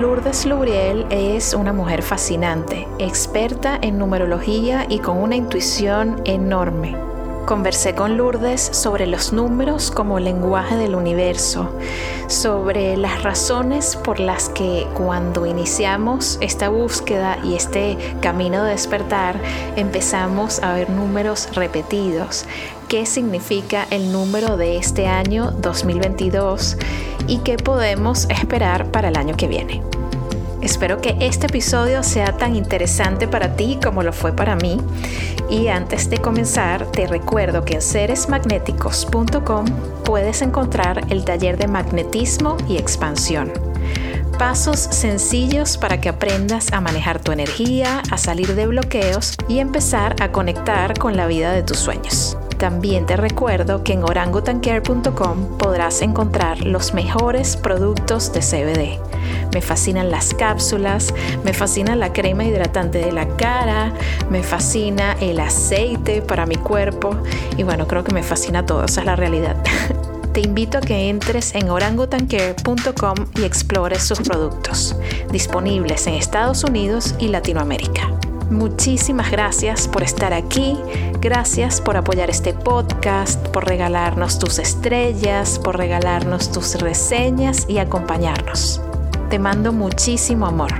Lourdes Lubriel es una mujer fascinante, experta en numerología y con una intuición enorme. Conversé con Lourdes sobre los números como lenguaje del universo, sobre las razones por las que cuando iniciamos esta búsqueda y este camino de despertar empezamos a ver números repetidos, qué significa el número de este año 2022 y qué podemos esperar para el año que viene. Espero que este episodio sea tan interesante para ti como lo fue para mí. Y antes de comenzar, te recuerdo que en seresmagnéticos.com puedes encontrar el taller de magnetismo y expansión. Pasos sencillos para que aprendas a manejar tu energía, a salir de bloqueos y empezar a conectar con la vida de tus sueños. También te recuerdo que en orangutancare.com podrás encontrar los mejores productos de CBD. Me fascinan las cápsulas, me fascina la crema hidratante de la cara, me fascina el aceite para mi cuerpo y bueno, creo que me fascina todo, esa es la realidad. te invito a que entres en orangutancare.com y explores sus productos, disponibles en Estados Unidos y Latinoamérica. Muchísimas gracias por estar aquí, gracias por apoyar este podcast, por regalarnos tus estrellas, por regalarnos tus reseñas y acompañarnos. Te mando muchísimo amor.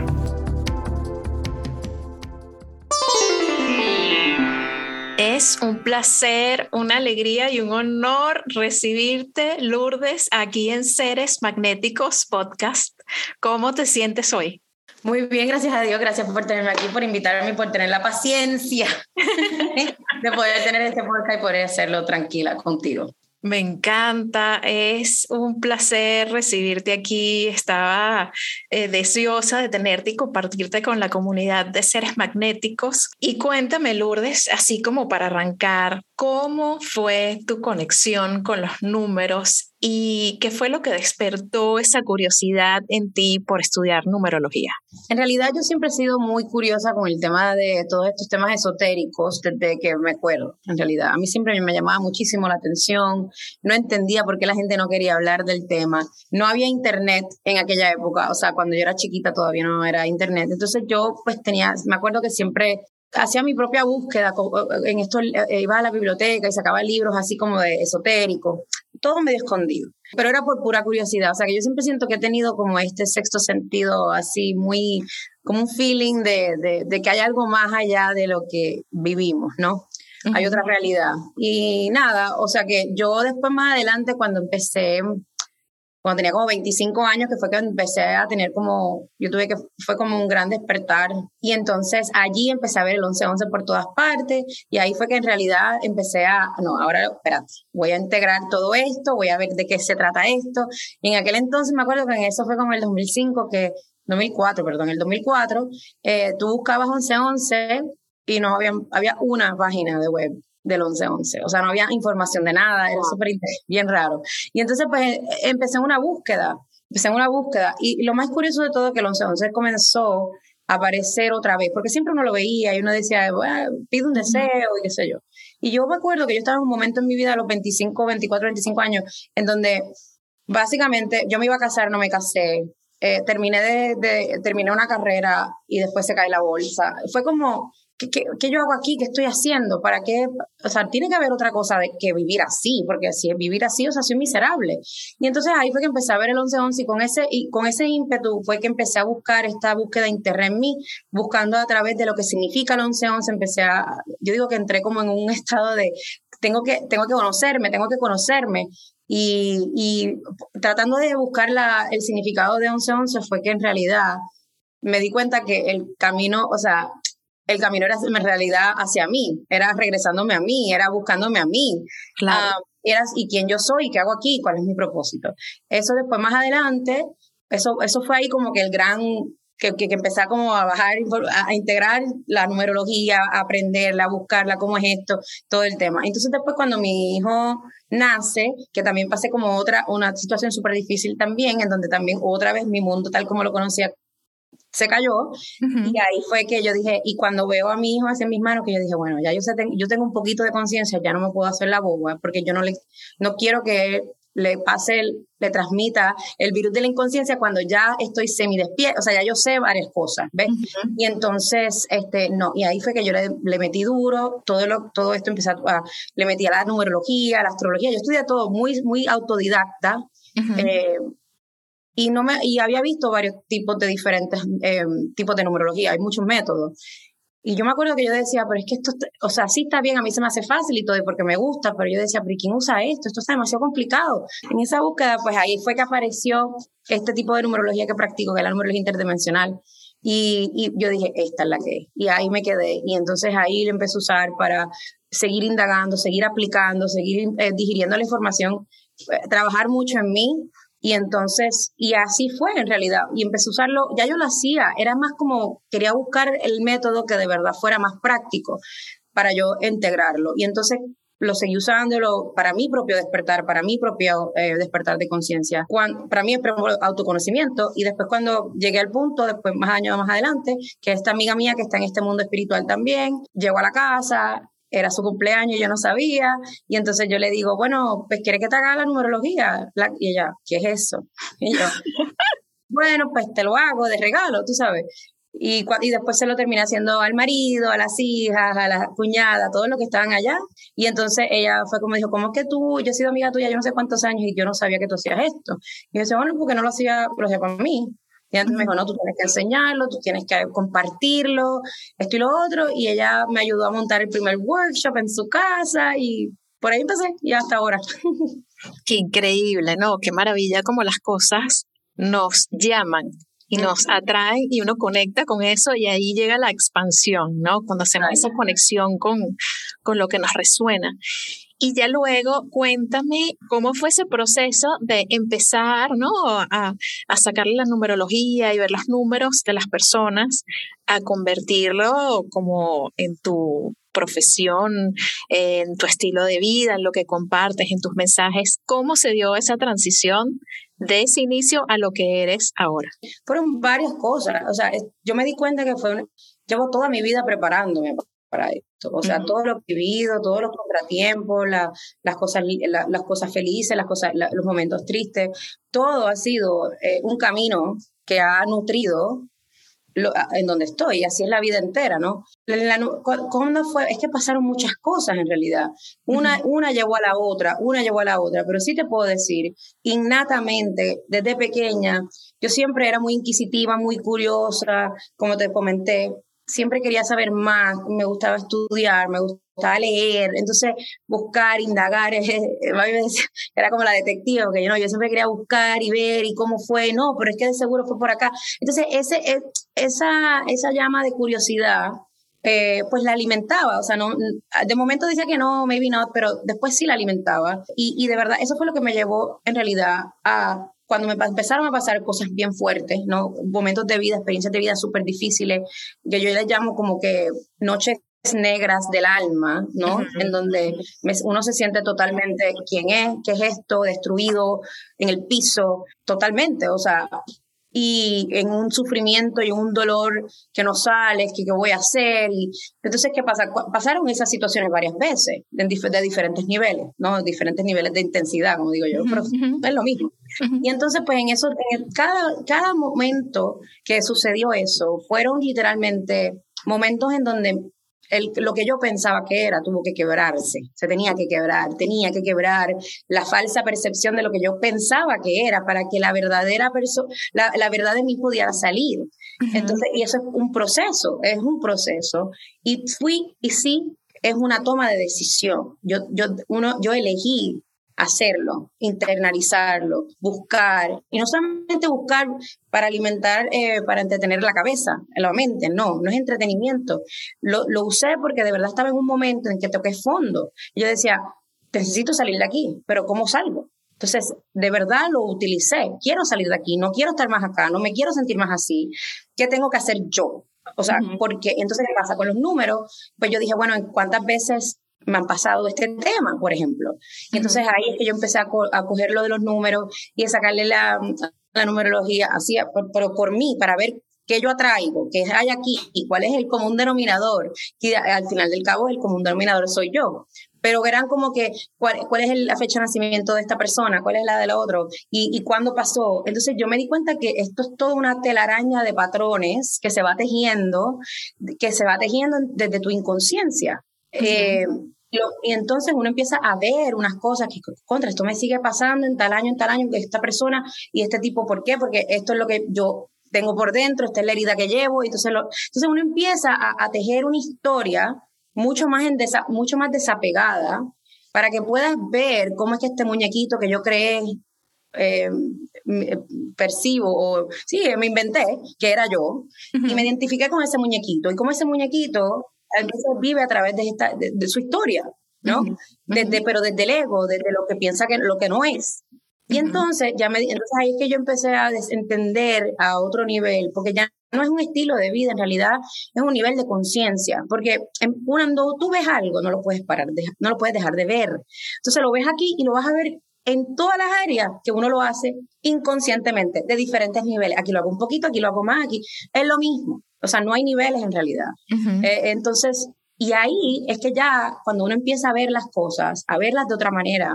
Es un placer, una alegría y un honor recibirte, Lourdes, aquí en Seres Magnéticos Podcast. ¿Cómo te sientes hoy? Muy bien, gracias a Dios, gracias por tenerme aquí, por invitarme, por tener la paciencia de poder tener este podcast y poder hacerlo tranquila contigo. Me encanta, es un placer recibirte aquí. Estaba eh, deseosa de tenerte y compartirte con la comunidad de seres magnéticos. Y cuéntame, Lourdes, así como para arrancar, ¿cómo fue tu conexión con los números ¿Y qué fue lo que despertó esa curiosidad en ti por estudiar numerología? En realidad yo siempre he sido muy curiosa con el tema de todos estos temas esotéricos desde que me acuerdo, en realidad. A mí siempre me llamaba muchísimo la atención, no entendía por qué la gente no quería hablar del tema. No había internet en aquella época, o sea, cuando yo era chiquita todavía no era internet. Entonces yo pues tenía, me acuerdo que siempre hacía mi propia búsqueda, en esto eh, iba a la biblioteca y sacaba libros así como de esotérico, todo medio escondido, pero era por pura curiosidad, o sea que yo siempre siento que he tenido como este sexto sentido así muy, como un feeling de, de, que hay algo más allá de lo que vivimos, ¿no? Hay otra realidad. Y nada, o sea que yo después más adelante cuando empecé cuando tenía como 25 años, que fue que empecé a tener como, yo tuve que, fue como un gran despertar. Y entonces allí empecé a ver el 11-11 por todas partes y ahí fue que en realidad empecé a, no, ahora, espérate, voy a integrar todo esto, voy a ver de qué se trata esto. En aquel entonces me acuerdo que en eso fue como el 2005, que, 2004, perdón, el 2004, eh, tú buscabas 11-11 y no había, había una página de web del 11-11. O sea, no había información de nada, era súper bien raro. Y entonces, pues, empecé una búsqueda, empecé una búsqueda. Y lo más curioso de todo es que el 11-11 comenzó a aparecer otra vez, porque siempre uno lo veía y uno decía, bueno, pide un deseo y qué sé yo. Y yo me acuerdo que yo estaba en un momento en mi vida, a los 25, 24, 25 años, en donde básicamente yo me iba a casar, no me casé, eh, terminé de, de, terminé una carrera y después se cae la bolsa. Fue como ¿qué, ¿qué, yo hago aquí? ¿Qué estoy haciendo? ¿Para qué? O sea, tiene que haber otra cosa de que vivir así, porque si es vivir así, o sea, soy miserable. Y entonces ahí fue que empecé a ver el 11-11 y con ese, y con ese ímpetu fue que empecé a buscar esta búsqueda interna en mí, buscando a través de lo que significa el 11-11, empecé a, yo digo que entré como en un estado de, tengo que, tengo que conocerme, tengo que conocerme. Y, y tratando de buscar la, el significado de 11-11 fue que en realidad me di cuenta que el camino, o sea, el camino era en realidad hacia mí, era regresándome a mí, era buscándome a mí. Claro. Ah, era, y quién yo soy, qué hago aquí, cuál es mi propósito. Eso después más adelante, eso, eso fue ahí como que el gran que, que, empecé como a bajar, a, integrar la numerología, a aprenderla, a buscarla, cómo es esto, todo el tema. Entonces después cuando mi hijo nace, que también pasé como otra, una situación súper difícil también, en donde también otra vez mi mundo tal como lo conocía se cayó. Y ahí fue que yo dije, y cuando veo a mi hijo hacia mis manos, que yo dije, bueno, ya yo, sé, yo tengo un poquito de conciencia, ya no me puedo hacer la boba, porque yo no, le, no quiero que le pase, le transmita el virus de la inconsciencia cuando ya estoy semidespierta, o sea, ya yo sé varias cosas, ¿ves? Y entonces, este, no, y ahí fue que yo le, le metí duro, todo, lo, todo esto empecé a, le metí a la numerología, a la astrología, yo estudié todo muy, muy autodidacta, eh, y, no me, y había visto varios tipos de diferentes eh, tipos de numerología, hay muchos métodos. Y yo me acuerdo que yo decía, pero es que esto, o sea, sí está bien, a mí se me hace fácil y todo, porque me gusta, pero yo decía, pero ¿quién usa esto? Esto está demasiado complicado. En esa búsqueda, pues ahí fue que apareció este tipo de numerología que practico, que es la numerología interdimensional. Y, y yo dije, esta es la que es. Y ahí me quedé. Y entonces ahí le empecé a usar para seguir indagando, seguir aplicando, seguir eh, digiriendo la información, eh, trabajar mucho en mí y entonces, y así fue en realidad. Y empecé a usarlo, ya yo lo hacía, era más como, quería buscar el método que de verdad fuera más práctico para yo integrarlo. Y entonces lo seguí usándolo para mi propio despertar, para mi propio eh, despertar de conciencia. Para mí es autoconocimiento y después cuando llegué al punto, después más años más adelante, que esta amiga mía que está en este mundo espiritual también, llegó a la casa, era su cumpleaños, yo no sabía, y entonces yo le digo, bueno, pues quiere que te haga la numerología, y ella, ¿qué es eso? Y yo, bueno, pues te lo hago de regalo, tú sabes. Y, y después se lo terminé haciendo al marido, a las hijas, a la cuñada, a todos los que estaban allá. Y entonces ella fue como dijo, ¿cómo es que tú, yo he sido amiga tuya yo no sé cuántos años y yo no sabía que tú hacías esto? Y yo decía, bueno, porque no lo hacía, lo hacía para mí. Y antes me dijo, no, tú tienes que enseñarlo, tú tienes que compartirlo, esto y lo otro. Y ella me ayudó a montar el primer workshop en su casa y por ahí empecé y hasta ahora. Qué increíble, ¿no? Qué maravilla como las cosas nos llaman y nos atraen y uno conecta con eso y ahí llega la expansión, ¿no? Cuando hacemos esa conexión con, con lo que nos resuena. Y ya luego cuéntame cómo fue ese proceso de empezar ¿no? a, a sacarle la numerología y ver los números de las personas, a convertirlo como en tu profesión, en tu estilo de vida, en lo que compartes, en tus mensajes. ¿Cómo se dio esa transición de ese inicio a lo que eres ahora? Fueron varias cosas. O sea, yo me di cuenta que fue, llevo toda mi vida preparándome para esto. O sea, todo lo vivido, todos los contratiempos, las, cosas, las cosas felices, las cosas, los momentos tristes, todo ha sido eh, un camino que ha nutrido en donde estoy, así es la vida entera, ¿no? ¿Cómo fue? Es que pasaron muchas cosas en realidad. Una, una llevó a la otra, una llevó a la otra, pero sí te puedo decir, innatamente, desde pequeña, yo siempre era muy inquisitiva, muy curiosa, como te comenté, siempre quería saber más, me gustaba estudiar, me gustaba leer, entonces buscar, indagar, era como la detective, que yo, no, yo siempre quería buscar y ver y cómo fue, no, pero es que de seguro fue por acá. Entonces, ese, e, esa, esa llama de curiosidad, eh, pues la alimentaba, o sea, no, de momento decía que no, maybe not, pero después sí la alimentaba. Y, y de verdad, eso fue lo que me llevó en realidad a cuando me empezaron a pasar cosas bien fuertes, ¿no? Momentos de vida, experiencias de vida súper difíciles, que yo les llamo como que noches negras del alma, ¿no? En donde uno se siente totalmente quién es, qué es esto, destruido en el piso, totalmente, o sea, y en un sufrimiento y un dolor que no sale, que qué voy a hacer. Y, entonces, ¿qué pasa? Pasaron esas situaciones varias veces, de, de diferentes niveles, ¿no? Diferentes niveles de intensidad, como digo yo, pero es lo mismo. Y entonces, pues en eso, en cada, cada momento que sucedió eso, fueron literalmente momentos en donde lo que yo pensaba que era tuvo que quebrarse, se tenía que quebrar, tenía que quebrar la falsa percepción de lo que yo pensaba que era para que la verdadera persona, la, verdad de mí pudiera salir. Entonces, y eso es un proceso, es un proceso. Y fui, y sí, es una toma de decisión. Yo, yo, uno, yo elegí hacerlo, internalizarlo, buscar, y no solamente buscar para alimentar, eh, para entretener la cabeza, la mente, no, no es entretenimiento. Lo, lo, usé porque de verdad estaba en un momento en que toqué fondo. Yo decía, necesito salir de aquí, pero ¿cómo salgo? Entonces, de verdad lo utilicé. Quiero salir de aquí, no quiero estar más acá, no me quiero sentir más así. ¿Qué tengo que hacer yo? O sea, porque entonces, ¿qué pasa con los números? Pues yo dije, bueno, ¿cuántas veces me han pasado este tema, por ejemplo? Y entonces ahí es que yo empecé a, coger lo de los números y a sacarle la, numerología, así, pero por mí, para ver qué yo atraigo, qué hay aquí y cuál es el común denominador. Y al final del cabo, el común denominador soy yo pero verán como que cuál, cuál es la fecha de nacimiento de esta persona, cuál es la del otro y, y cuándo pasó. Entonces yo me di cuenta que esto es toda una telaraña de patrones que se va tejiendo, que se va tejiendo desde tu inconsciencia. Eh, y entonces uno empieza a ver unas cosas que, contra, esto me sigue pasando en tal año, en tal año, que esta persona y este tipo, ¿por qué? Porque esto es lo que yo tengo por dentro, esta es la herida que llevo, entonces, lo, entonces uno empieza a, a tejer una historia mucho más, en mucho más desapegada para que puedas ver cómo es que este muñequito que yo creé, eh, percibo, o sí, me inventé, que era yo, y me identifiqué con ese muñequito, y cómo ese muñequito vive a través de, esta, de, su historia, ¿no? desde, pero desde el ego, desde lo que piensa que lo que no es. Y entonces, ya me, entonces ahí es que yo empecé a entender a otro nivel, porque ya no es un estilo de vida, en realidad es un nivel de conciencia, porque cuando tú ves algo, no lo puedes parar, no lo puedes dejar de ver. Entonces lo ves aquí y lo vas a ver en todas las áreas que uno lo hace inconscientemente, de diferentes niveles. Aquí lo hago un poquito, aquí lo hago más, aquí es lo mismo. O sea, no hay niveles en realidad. Eh, entonces, y ahí es que ya cuando uno empieza a ver las cosas, a verlas de otra manera,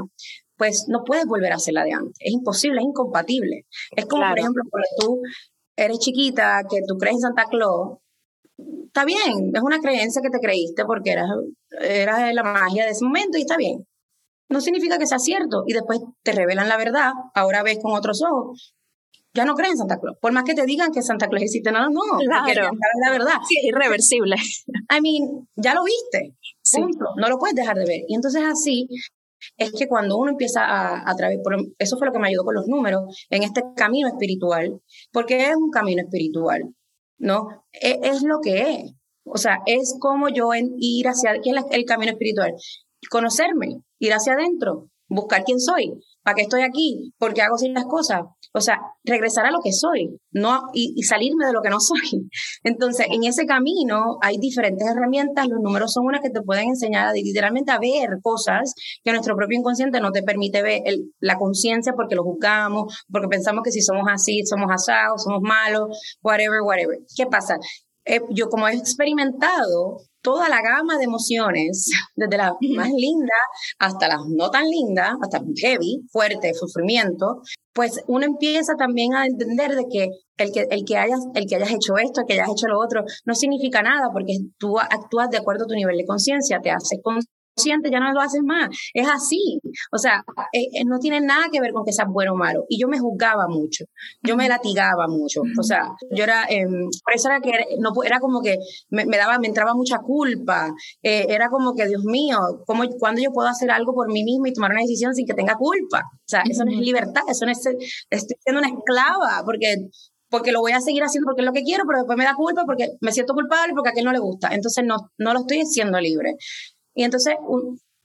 pues no puedes volver a hacerla de antes. Es imposible, es incompatible. Es como, por ejemplo, cuando tú eres chiquita, que tú crees en Santa Claus, está bien, es una creencia que te creíste porque eras, era la magia de ese momento y está bien. No significa que sea cierto y después te revelan la verdad, ahora ves con otros ojos. Ya no crees en Santa Claus. Por más que te digan que Santa Claus existe, no, no, claro. la verdad. Sí, es irreversible. I mean, ya lo viste. Punto. No lo puedes dejar de ver. Y entonces así es que cuando uno empieza a, a través, eso fue lo que me ayudó con los números, en este camino espiritual, porque es un camino espiritual, ¿no? Es, es lo que es. O sea, es como yo en, ir hacia, ¿quién es el camino espiritual? Conocerme, ir hacia adentro, buscar quién soy, ¿Para qué estoy aquí? ¿Por qué hago las cosas? O sea, regresar a lo que soy no, y, salirme de lo que no soy. Entonces, en ese camino hay diferentes herramientas. Los números son unas que te pueden enseñar literalmente a ver cosas que nuestro propio inconsciente no te permite ver. la conciencia porque lo juzgamos, porque pensamos que si somos así, somos asados, somos malos, whatever, whatever. ¿Qué pasa? Eh, yo como he experimentado toda la gama de emociones, desde las más lindas hasta las no tan lindas, hasta heavy, fuerte, sufrimiento, pues uno empieza también a entender de que el que, el que, hayas, el que hayas hecho esto, el que hayas hecho lo otro, no significa nada porque tú actúas de acuerdo a tu nivel de conciencia, te haces ya no lo haces más. Es así. O sea, eh, eh, no tiene nada que ver con que seas bueno o malo. Y yo me juzgaba mucho. Yo me latigaba mucho. O sea, yo era, em, por eso era que no, era como que me, daba, me entraba mucha culpa. Eh, era como que, Dios mío, ¿cómo, ¿cuándo yo puedo hacer algo por mí misma y tomar una decisión sin que tenga culpa? O sea, eso no es libertad, eso no es, estoy siendo una esclava, porque porque lo voy a seguir haciendo porque es lo que quiero, pero después me da culpa porque me siento culpable porque a aquel no le gusta. Entonces no, no lo estoy haciendo libre. Y entonces,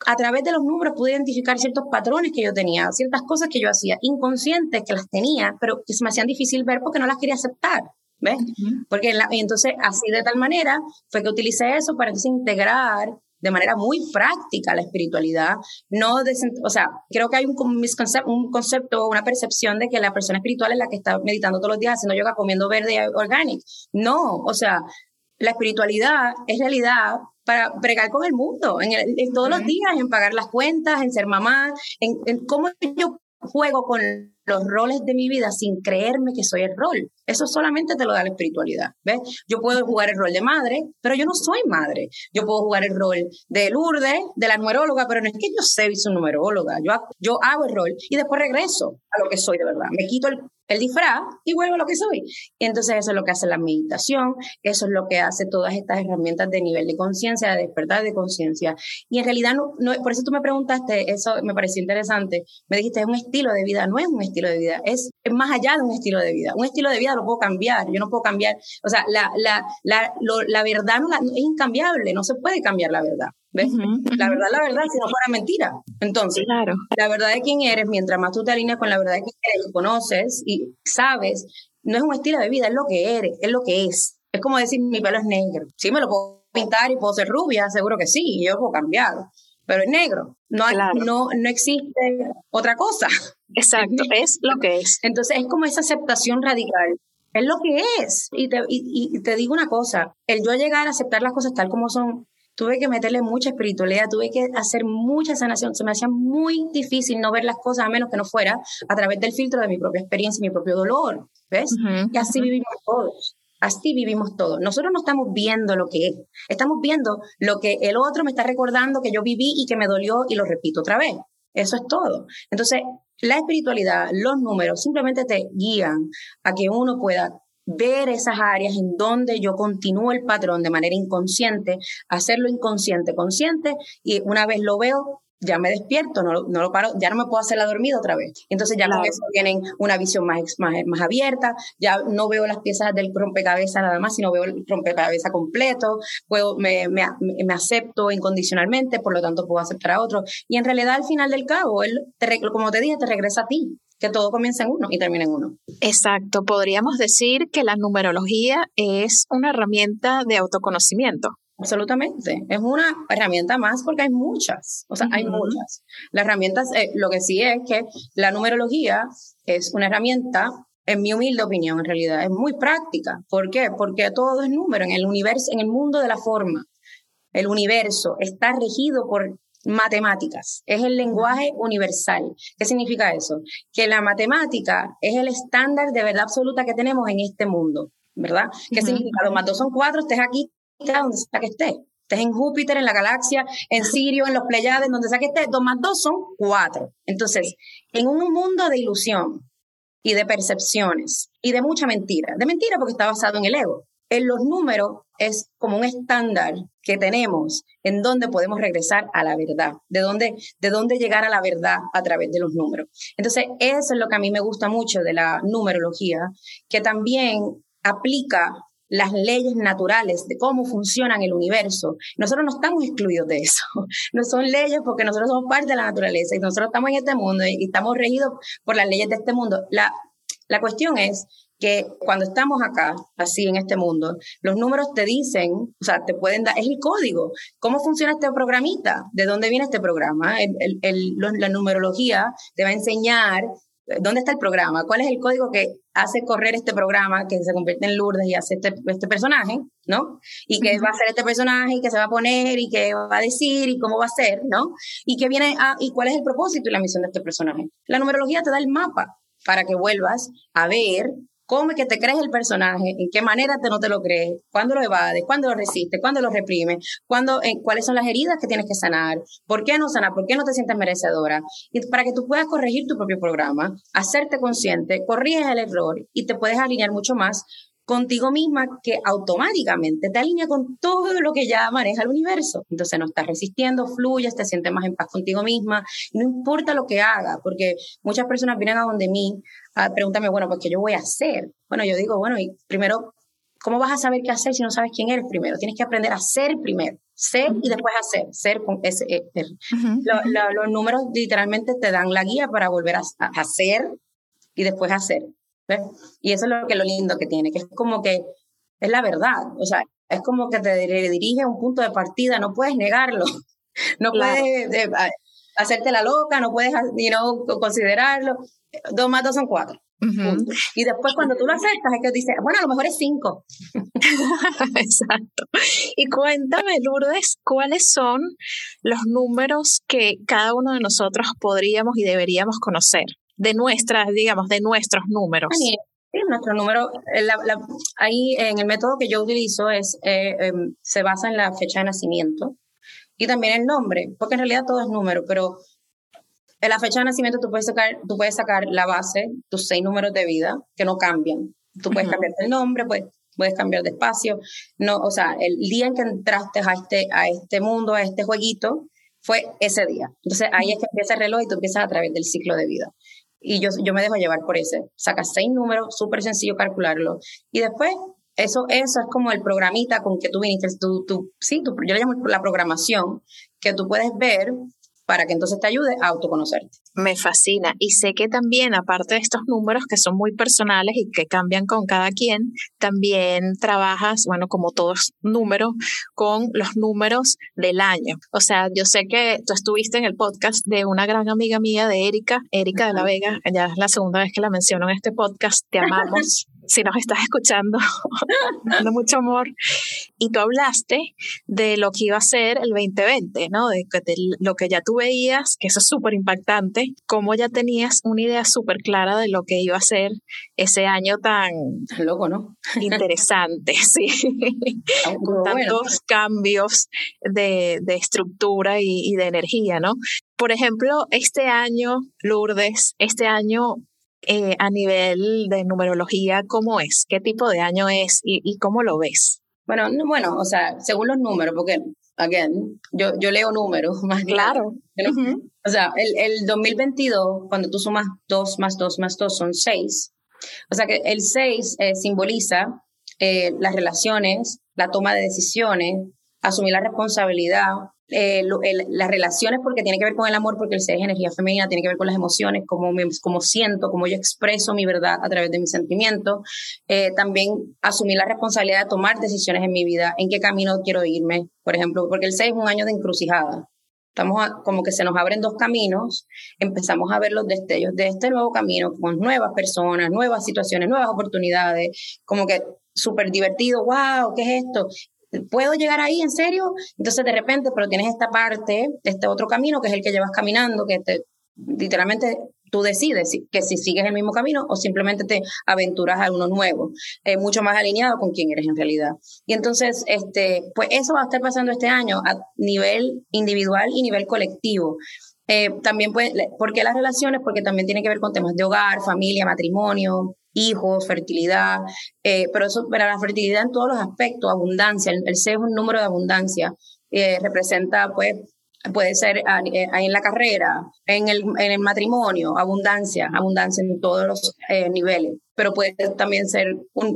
a través de los números pude identificar ciertos patrones que yo tenía, ciertas cosas que yo hacía, inconscientes que las tenía, pero que se me hacían difícil ver porque no las quería aceptar. ¿Ves? Porque y entonces, así de tal manera, fue que utilicé eso para entonces integrar de manera muy práctica la espiritualidad. No o sea, creo que hay un, un concepto, una percepción de que la persona espiritual es la que está meditando todos los días, haciendo yoga, comiendo verde orgánico. No, o sea, la espiritualidad es realidad para bregar con el mundo, en, todos los días, en pagar las cuentas, en ser mamá, en, en cómo yo juego con los roles de mi vida sin creerme que soy el rol. Eso solamente te lo da la espiritualidad, ¿ves? Yo puedo jugar el rol de madre, pero yo no soy madre. Yo puedo jugar el rol de Lourdes, de la numeróloga, pero no es que yo sé soy numeróloga. Yo, yo hago el rol y después regreso a lo que soy de verdad. Me quito el, el disfraz y vuelvo a lo que soy. Y entonces eso es lo que hace la meditación, eso es lo que hace todas estas herramientas de nivel de conciencia, de despertar de conciencia. Y en realidad, no, no, por eso tú me preguntaste, eso me pareció interesante, me dijiste, es un estilo de vida, no es un estilo estilo de vida, es, más allá de un estilo de vida. Un estilo de vida lo puedo cambiar, yo no puedo cambiar, o sea, la, la, la, la verdad no es incambiable, no se puede cambiar la verdad. ¿Ves? La verdad, la verdad, si no fuera mentira. Entonces, claro. la verdad de quién eres, mientras más tú te alineas con la verdad de quién eres, conoces y sabes, no es un estilo de vida, es lo que eres, es lo que es. Es como decir, mi pelo es negro. Sí, me lo puedo pintar y puedo ser rubia, seguro que sí, yo puedo cambiar, pero es negro. No, no, no existe otra cosa. Exacto, es lo que es. Entonces, es como esa aceptación radical. Es lo que es. Y te, y, y te digo una cosa, el yo llegar a aceptar las cosas tal como son, tuve que meterle mucha espiritualidad, tuve que hacer mucha sanación. Se me hacía muy difícil no ver las cosas a menos que no fuera a través del filtro de mi propia experiencia y mi propio dolor. ¿Ves? y así vivimos todos. Así vivimos todos. Nosotros no estamos viendo lo que es, estamos viendo lo que el otro me está recordando que yo viví y que me dolió y lo repito otra vez. Eso es todo. Entonces, la espiritualidad, los números, simplemente te guían a que uno pueda ver esas áreas en donde yo continúo el patrón de manera inconsciente, hacerlo inconsciente, consciente, y una vez lo veo, ya me despierto, no, no, lo paro, ya no me puedo hacer la dormida otra vez. Entonces ya con eso tienen una visión más, más, más, abierta, ya no veo las piezas del rompecabezas nada más, sino veo el rompecabezas completo, puedo, me, me, me, acepto incondicionalmente, por lo tanto puedo aceptar a otro. Y en realidad al final del cabo, él, como te dije, te regresa a ti que todo comienza en uno y termina en uno. Exacto, podríamos decir que la numerología es una herramienta de autoconocimiento. Absolutamente, es una herramienta más porque hay muchas, o sea, hay muchas. Las herramientas, eh, lo que sí es que la numerología es una herramienta, en mi humilde opinión en realidad, es muy práctica. ¿Por qué? Porque todo es número en el universo, en el mundo de la forma. El universo está regido por matemáticas, es el lenguaje universal. ¿Qué significa eso? Que la matemática es el estándar de verdad absoluta que tenemos en este mundo, ¿verdad? ¿Qué significa? Los más dos son cuatro, estés aquí, donde sea que estés. Estés en Júpiter, en la galaxia, en Sirio, en los Pleiades, donde sea que estés, dos más dos son cuatro. Entonces, en un mundo de ilusión y de percepciones y de mucha mentira, de mentira porque está basado en el ego, en los números es como un estándar que tenemos en donde podemos regresar a la verdad, de dónde, de dónde llegar a la verdad a través de los números. Entonces, eso es lo que a mí me gusta mucho de la numerología, que también aplica las leyes naturales de cómo funcionan el universo. Nosotros no estamos excluidos de eso. No son leyes porque nosotros somos parte de la naturaleza y nosotros estamos en este mundo y estamos regidos por las leyes de este mundo. La, la cuestión es que cuando estamos acá, así en este mundo, los números te dicen, o sea, te pueden dar, es el código. ¿Cómo funciona este programita? ¿De dónde viene este programa? la numerología te va a enseñar dónde está el programa, cuál es el código que hace correr este programa, que se convierte en Lourdes y hace este, este personaje, ¿no? Y que va a ser este personaje y que se va a poner y que va a decir y cómo va a ser, ¿no? Y que viene a, y cuál es el propósito y la misión de este personaje. La numerología te da el mapa para que vuelvas a ver cómo es que te crees el personaje, en qué manera te no te lo crees, cuándo lo evades, cuándo lo resistes, cuándo lo reprimes, cuándo, en, cuáles son las heridas que tienes que sanar, por qué no sanar, por qué no te sientes merecedora. Y para que tú puedas corregir tu propio programa, hacerte consciente, corriges el error y te puedes alinear mucho más contigo misma que automáticamente te alinea con todo lo que ya maneja el universo. Entonces no estás resistiendo, fluyes, te sientes más en paz contigo misma, no importa lo que haga, porque muchas personas vienen a donde mí a preguntarme, bueno, pues qué yo voy a hacer. Bueno, yo digo, bueno, y primero, ¿cómo vas a saber qué hacer si no sabes quién eres primero? Tienes que aprender a ser primero, ser y después hacer, ser con ese. Eh, los números literalmente te dan la guía para volver a, a hacer y después hacer. Y eso es lo que lo lindo que tiene, que es como que es la verdad, o sea, es como que te dirige a un punto de partida, no puedes negarlo, no puedes hacerte la loca, no puedes considerarlo. Dos más dos son cuatro. Y después cuando tú lo aceptas es que dices, bueno, a lo mejor es cinco. Exacto. Y cuéntame, Lourdes, ¿cuáles son los números que cada uno de nosotros podríamos y deberíamos conocer? De nuestras, digamos, de nuestros números. Sí, nuestro número, eh, ahí en el método que yo utilizo es, eh, em, se basa en la fecha de nacimiento y también el nombre, porque en realidad todo es número, pero en la fecha de nacimiento tú puedes sacar, tú puedes sacar la base, tus seis números de vida, que no cambian. Tú puedes cambiar el nombre, puedes, puedes cambiar de espacio. No, o sea, el día en que entraste a este, a este mundo, a este jueguito, fue ese día. Entonces ahí es que empieza el reloj y tú empiezas a través del ciclo de vida. Y yo, yo me dejo llevar por ese. Sacas seis números, súper sencillo calcularlo. Y después, eso, eso es como el programita con que tú viniste, tú, tú, sí, tú, yo le llamo la programación, que tú puedes ver para que entonces te ayude a autoconocerte. Me fascina y sé que también, aparte de estos números que son muy personales y que cambian con cada quien, también trabajas, bueno, como todos números, con los números del año. O sea, yo sé que tú estuviste en el podcast de una gran amiga mía, de Erika, Erika de la Vega, ya es la segunda vez que la menciono en este podcast, te amamos. Si nos estás escuchando, dando mucho amor. Y tú hablaste de lo que iba a ser el 2020, ¿no? De, lo que ya tú veías, que eso es súper impactante, cómo ya tenías una idea súper clara de lo que iba a ser ese año tan... Loco, ¿no? interesante, sí. Con tantos cambios de, estructura y, y de energía, ¿no? Por ejemplo, este año, Lourdes, este año eh, a nivel de numerología, ¿cómo es? ¿Qué tipo de año es y, cómo lo ves? Bueno, bueno, o sea, según los números, porque, again, yo, yo leo números más claro. O sea, el, el 2022, cuando tú sumas 2 más 2 más 2 son 6. O sea que el 6 eh, simboliza eh, las relaciones, la toma de decisiones, asumir la responsabilidad, eh, las relaciones porque tiene que ver con el amor, porque el ser es energía femenina, tiene que ver con las emociones, cómo, me, siento, cómo yo expreso mi verdad a través de mis sentimientos. Eh, también asumir la responsabilidad de tomar decisiones en mi vida, en qué camino quiero irme, por ejemplo, porque el 6 es un año de encrucijada. Estamos como que se nos abren dos caminos, empezamos a ver los destellos de este nuevo camino con nuevas personas, nuevas situaciones, nuevas oportunidades, como que súper divertido, wow, ¿qué es esto? ¿Puedo llegar ahí en serio? Entonces de repente, pero tienes esta parte, este otro camino que es el que llevas caminando, que te, literalmente tú decides que si sigues el mismo camino o simplemente te aventuras a uno nuevo, eh, mucho más alineado con quién eres en realidad. Y entonces, este, pues eso va a estar pasando este año a nivel individual y nivel colectivo. Eh, también puede, ¿por qué las relaciones? Porque también tiene que ver con temas de hogar, familia, matrimonio, hijos, fertilidad, eh, pero eso, para la fertilidad en todos los aspectos, abundancia, el, el C es un número de abundancia, eh, representa pues puede ser eh, en la carrera, en el, en el matrimonio, abundancia, abundancia en todos los eh, niveles, pero puede también ser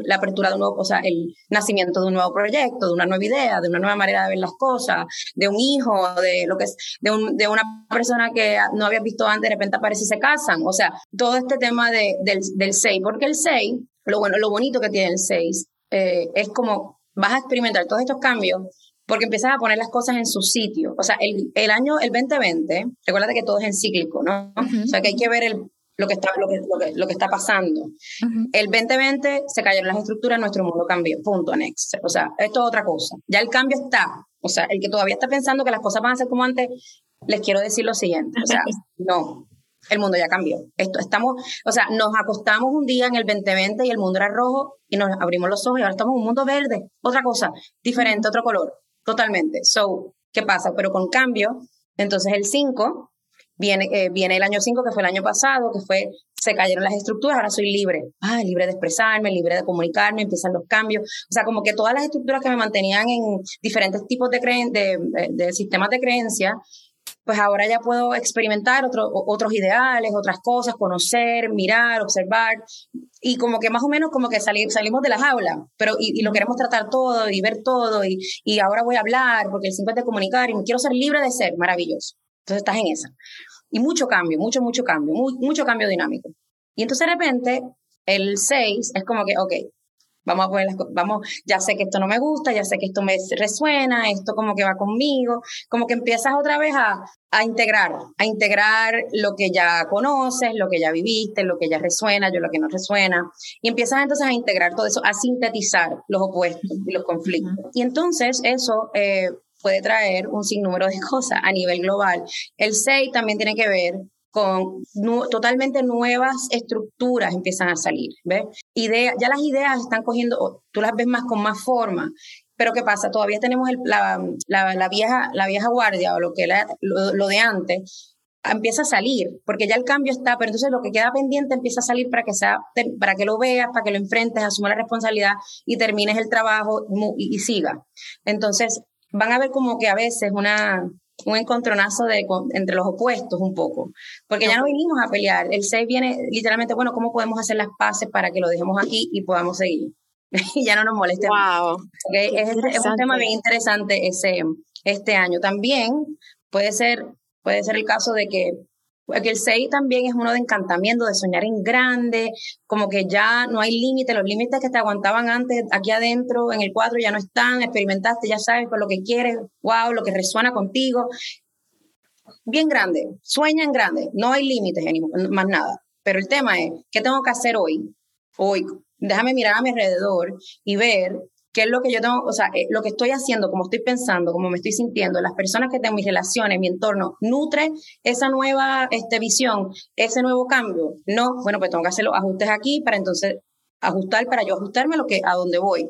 la apertura de un nuevo, o sea, el nacimiento de un nuevo proyecto, de una nueva idea, de una nueva manera de ver las cosas, de un hijo, de lo que es, de, un, de una persona que no habías visto antes, de repente aparece y se casan, o sea, todo este tema de, del, del 6, porque el 6, lo bueno, lo bonito que tiene el 6, eh, es como vas a experimentar todos estos cambios porque empiezas a poner las cosas en su sitio. O sea, el, el año, el 2020, recuerda que todo es encíclico, ¿no? O sea, que hay que ver el, lo, que está, lo, que, lo, que, lo que está pasando. El 2020 se cayeron las estructuras, nuestro mundo cambió, punto, next. O sea, esto es otra cosa. Ya el cambio está. O sea, el que todavía está pensando que las cosas van a ser como antes, les quiero decir lo siguiente. O sea, no, el mundo ya cambió. Esto, estamos, o sea, nos acostamos un día en el 2020 y el mundo era rojo y nos abrimos los ojos y ahora estamos en un mundo verde, otra cosa, diferente, otro color. Totalmente. So, ¿qué pasa? Pero con cambio, entonces el 5, viene, eh, viene el año 5, que fue el año pasado, que fue, se cayeron las estructuras, ahora soy libre. Ah, libre de expresarme, libre de comunicarme, empiezan los cambios. O sea, como que todas las estructuras que me mantenían en diferentes tipos de, de, de sistemas de creencia, pues ahora ya puedo experimentar otro, otros ideales, otras cosas, conocer, mirar, observar, y como que más o menos como que salimos de las aulas, pero y, lo queremos tratar todo y ver todo, y, y ahora voy a hablar porque el simple de comunicar y me quiero ser libre de ser, maravilloso. Entonces estás en esa. Y mucho cambio, mucho, mucho cambio, mucho cambio dinámico. Y entonces de repente el 6 es como que, ok, Vamos a poner las vamos, ya sé que esto no me gusta, ya sé que esto me resuena, esto como que va conmigo, como que empiezas otra vez a, a integrar, a integrar lo que ya conoces, lo que ya viviste, lo que ya resuena, yo lo que no resuena, y empiezas entonces a integrar todo eso, a sintetizar los opuestos y los conflictos. Y entonces eso eh, puede traer un sinnúmero de cosas a nivel global. El 6 también tiene que ver con totalmente nuevas estructuras empiezan a salir, ¿ves? Idea, ya las ideas están cogiendo, tú las ves más con más forma, pero ¿qué pasa? Todavía tenemos la, la, vieja, la vieja guardia o lo, que lo, de antes, empieza a salir, porque ya el cambio está, pero entonces lo que queda pendiente empieza a salir para que, sea, para que lo veas, para que lo enfrentes, asumas la responsabilidad y termines el trabajo y, y siga. Entonces, van a ver como que a veces una, un encontronazo de, entre los opuestos un poco, porque ya no vinimos a pelear. El 6 viene literalmente, bueno, ¿cómo podemos hacer las paces para que lo dejemos aquí y podamos seguir? y ya no nos moleste. Wow. Es, es, un tema bien interesante ese, este año. También puede ser, puede ser el caso de que porque el 6 también es uno de encantamiento, de soñar en grande, como que ya no hay límite, los límites que te aguantaban antes aquí adentro, en el 4 ya no están, experimentaste, ya sabes con lo que quieres, wow, lo que resuena contigo. Bien grande, sueña en grande, no hay límites más nada. Pero el tema es, ¿qué tengo que hacer hoy? Hoy, déjame mirar a mi alrededor y ver qué es lo que yo tengo, o sea, eh, lo que estoy haciendo, como estoy pensando, como me estoy sintiendo, las personas que tengo, mis relaciones, mi entorno, nutre esa nueva este, visión, ese nuevo cambio. No, bueno, pues tengo que hacer los ajustes aquí para entonces ajustar, para yo ajustarme a, lo que, a donde voy.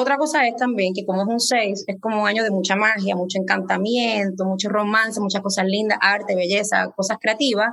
Otra cosa es también que como es un 6, es como un año de mucha magia, mucho encantamiento, mucho romance, muchas cosas lindas, arte, belleza, cosas creativas.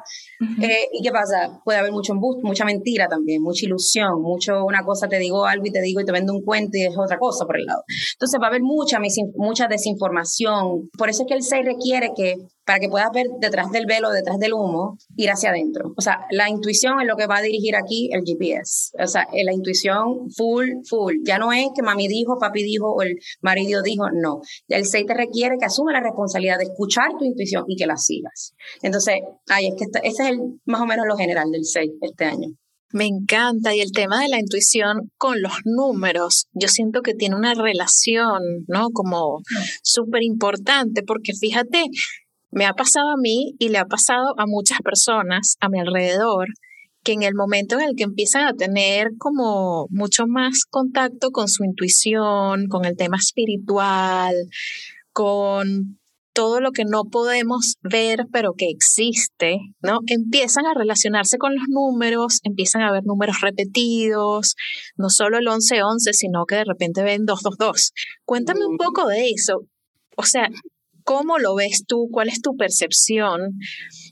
Eh, ¿Y qué pasa? Puede haber mucho embuste, mucha mentira también, mucha ilusión, mucho una cosa te digo algo y te digo y te vendo un cuento y es otra cosa por el lado. Entonces va a haber mucha, mucha desinformación. Por eso es que el 6 requiere que para que puedas ver detrás del velo, detrás del humo, ir hacia adentro. O sea, la intuición es lo que va a dirigir aquí el GPS. O sea, la intuición full, full. Ya no es que mami dijo, papi dijo o el marido dijo, no. El 6 te requiere que asume la responsabilidad de escuchar tu intuición y que la sigas. Entonces, ahí es que ese es el, más o menos lo general del 6 este año. Me encanta y el tema de la intuición con los números, yo siento que tiene una relación, ¿no? Como súper importante, porque fíjate, me ha pasado a mí y le ha pasado a muchas personas a mi alrededor que en el momento en el que empiezan a tener como mucho más contacto con su intuición, con el tema espiritual, con todo lo que no podemos ver pero que existe, ¿no? Empiezan a relacionarse con los números, empiezan a ver números repetidos, no solo el 1111, sino que de repente ven 222. Cuéntame un poco de eso. O sea, ¿Cómo lo ves tú? ¿Cuál es tu percepción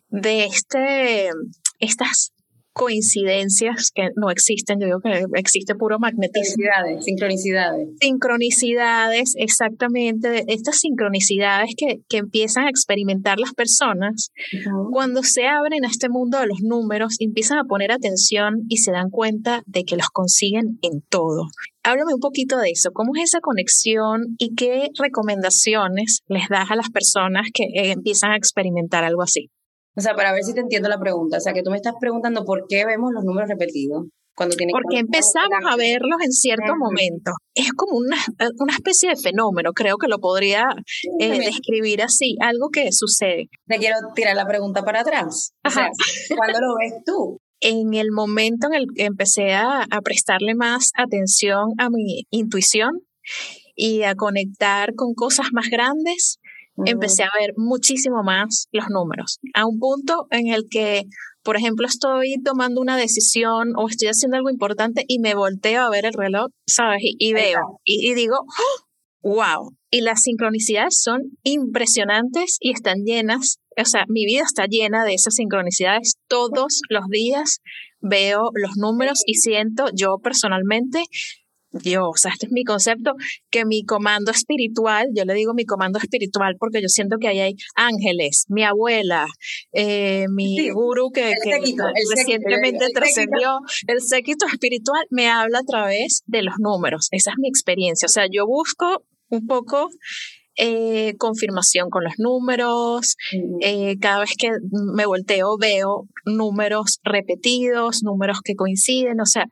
de este, estas coincidencias que no existen, yo digo que existe puro magnetismo. Sincronicidades, sincronicidades. exactamente, estas sincronicidades que, que, empiezan a experimentar las personas cuando se abren a este mundo de los números, empiezan a poner atención y se dan cuenta de que los consiguen en todo. Háblame un poquito de eso, ¿cómo es esa conexión y qué recomendaciones les das a las personas que eh, empiezan a experimentar algo así? O sea, para ver si te entiendo la pregunta. O sea, que tú me estás preguntando por qué vemos los números repetidos. Cuando tiene Porque empezamos a verlos en cierto momento. Es como una, una, especie de fenómeno, creo que lo podría eh, describir así, algo que sucede. Te quiero tirar la pregunta para atrás. O sea, ¿cuándo lo ves tú? En el momento en el que empecé a, a prestarle más atención a mi intuición y a conectar con cosas más grandes, empecé a ver muchísimo más los números, a un punto en el que, por ejemplo, estoy tomando una decisión o estoy haciendo algo importante y me volteo a ver el reloj, ¿sabes? Y, veo y, digo, wow, y las sincronicidades son impresionantes y están llenas, o sea, mi vida está llena de esas sincronicidades todos los días. Veo los números y siento yo personalmente yo, o sea, este es mi concepto, que mi comando espiritual, yo le digo mi comando espiritual porque yo siento que ahí hay ángeles, mi abuela, eh, mi guru que, recientemente trascendió, el séquito espiritual me habla a través de los números, esa es mi experiencia, o sea, yo busco un poco eh, confirmación con los números. Eh, cada vez que me volteo veo números repetidos, números que coinciden. O sea,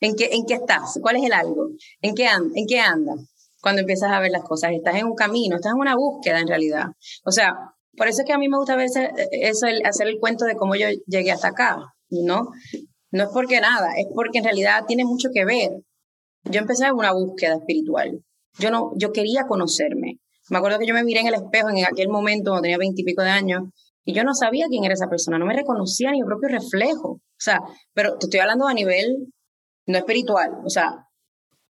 ¿En qué, ¿En qué estás? ¿Cuál es el algo? ¿En qué, ¿En qué andas cuando empiezas a ver las cosas? Estás en un camino, estás en una búsqueda en realidad. O sea, por eso es que a mí me gusta ver eso, el, hacer el cuento de cómo yo llegué hasta acá, ¿no? No es porque nada, es porque en realidad tiene mucho que ver. Yo empecé en una búsqueda espiritual. Yo no, yo quería conocerme. Me acuerdo que yo me miré en el espejo en aquel momento, cuando tenía veintipico de años, y yo no sabía quién era esa persona, no me reconocía ni mi propio reflejo. O sea, pero te estoy hablando a nivel no espiritual, o sea,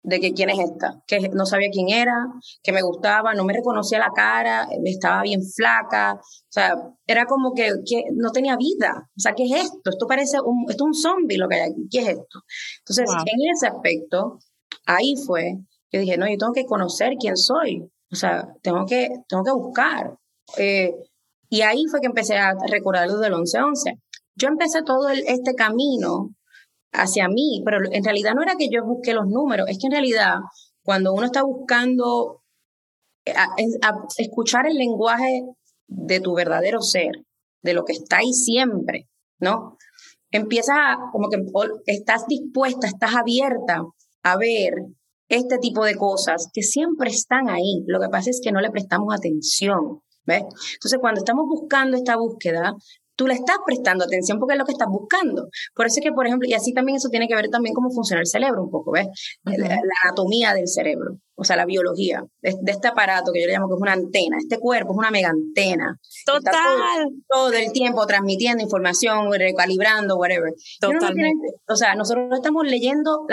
de que quién es esta, que no sabía quién era, que me gustaba, no me reconocía la cara, estaba bien flaca, o sea, era como que, no tenía vida, o sea, ¿qué es esto? Esto parece un, esto es un zombie lo que hay aquí, ¿qué es esto? Entonces, en ese aspecto, ahí fue, yo dije, no, yo tengo que conocer quién soy, o sea, tengo que, tengo que buscar, Eh, y ahí fue que empecé a recordar lo del 11-11. Yo empecé todo este camino hacia mí, pero en realidad no era que yo busqué los números, es que en realidad cuando uno está buscando eh, escuchar el lenguaje de tu verdadero ser, de lo que está ahí siempre, ¿no? Empiezas a, como que estás dispuesta, estás abierta a ver este tipo de cosas que siempre están ahí. Lo que pasa es que no le prestamos atención. ¿ves? Entonces, cuando estamos buscando esta búsqueda, tú le estás prestando atención porque es lo que estás buscando. Por eso es que, por ejemplo, y así también eso tiene que ver también cómo funciona el cerebro un poco, ¿ves? la, anatomía del cerebro, o sea, la biología de, este aparato que yo le llamo que es una antena. Este cuerpo es una mega antena. Total. Todo, el tiempo transmitiendo información, recalibrando, whatever. Totalmente. o sea, nosotros estamos leyendo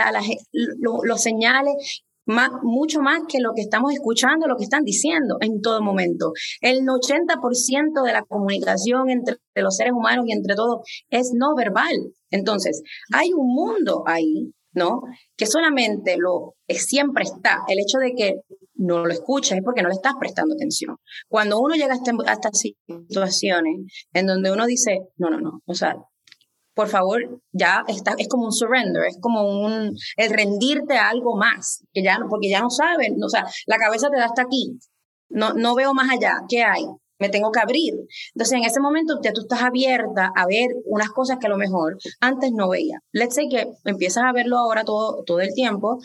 los señales mucho más que lo que estamos escuchando, lo que están diciendo en todo momento. El 80% de la comunicación entre los seres humanos y entre todos es no verbal. Entonces, hay un mundo ahí, ¿no? Que solamente lo siempre está. El hecho de que no lo escuchas es porque no le estás prestando atención. Cuando uno llega a, este, a estas situaciones en donde uno dice, no, no, no, o sea, por favor, ya está, es como un surrender, es como un, el rendirte a algo más, que ya, porque ya no saben, o sea, la cabeza te da hasta aquí, no, no veo más allá, ¿qué hay? Me tengo que abrir. Entonces, en ese momento ya tú estás abierta a ver unas cosas que a lo mejor antes no veía. Let's say que empiezas a verlo ahora todo, todo el tiempo,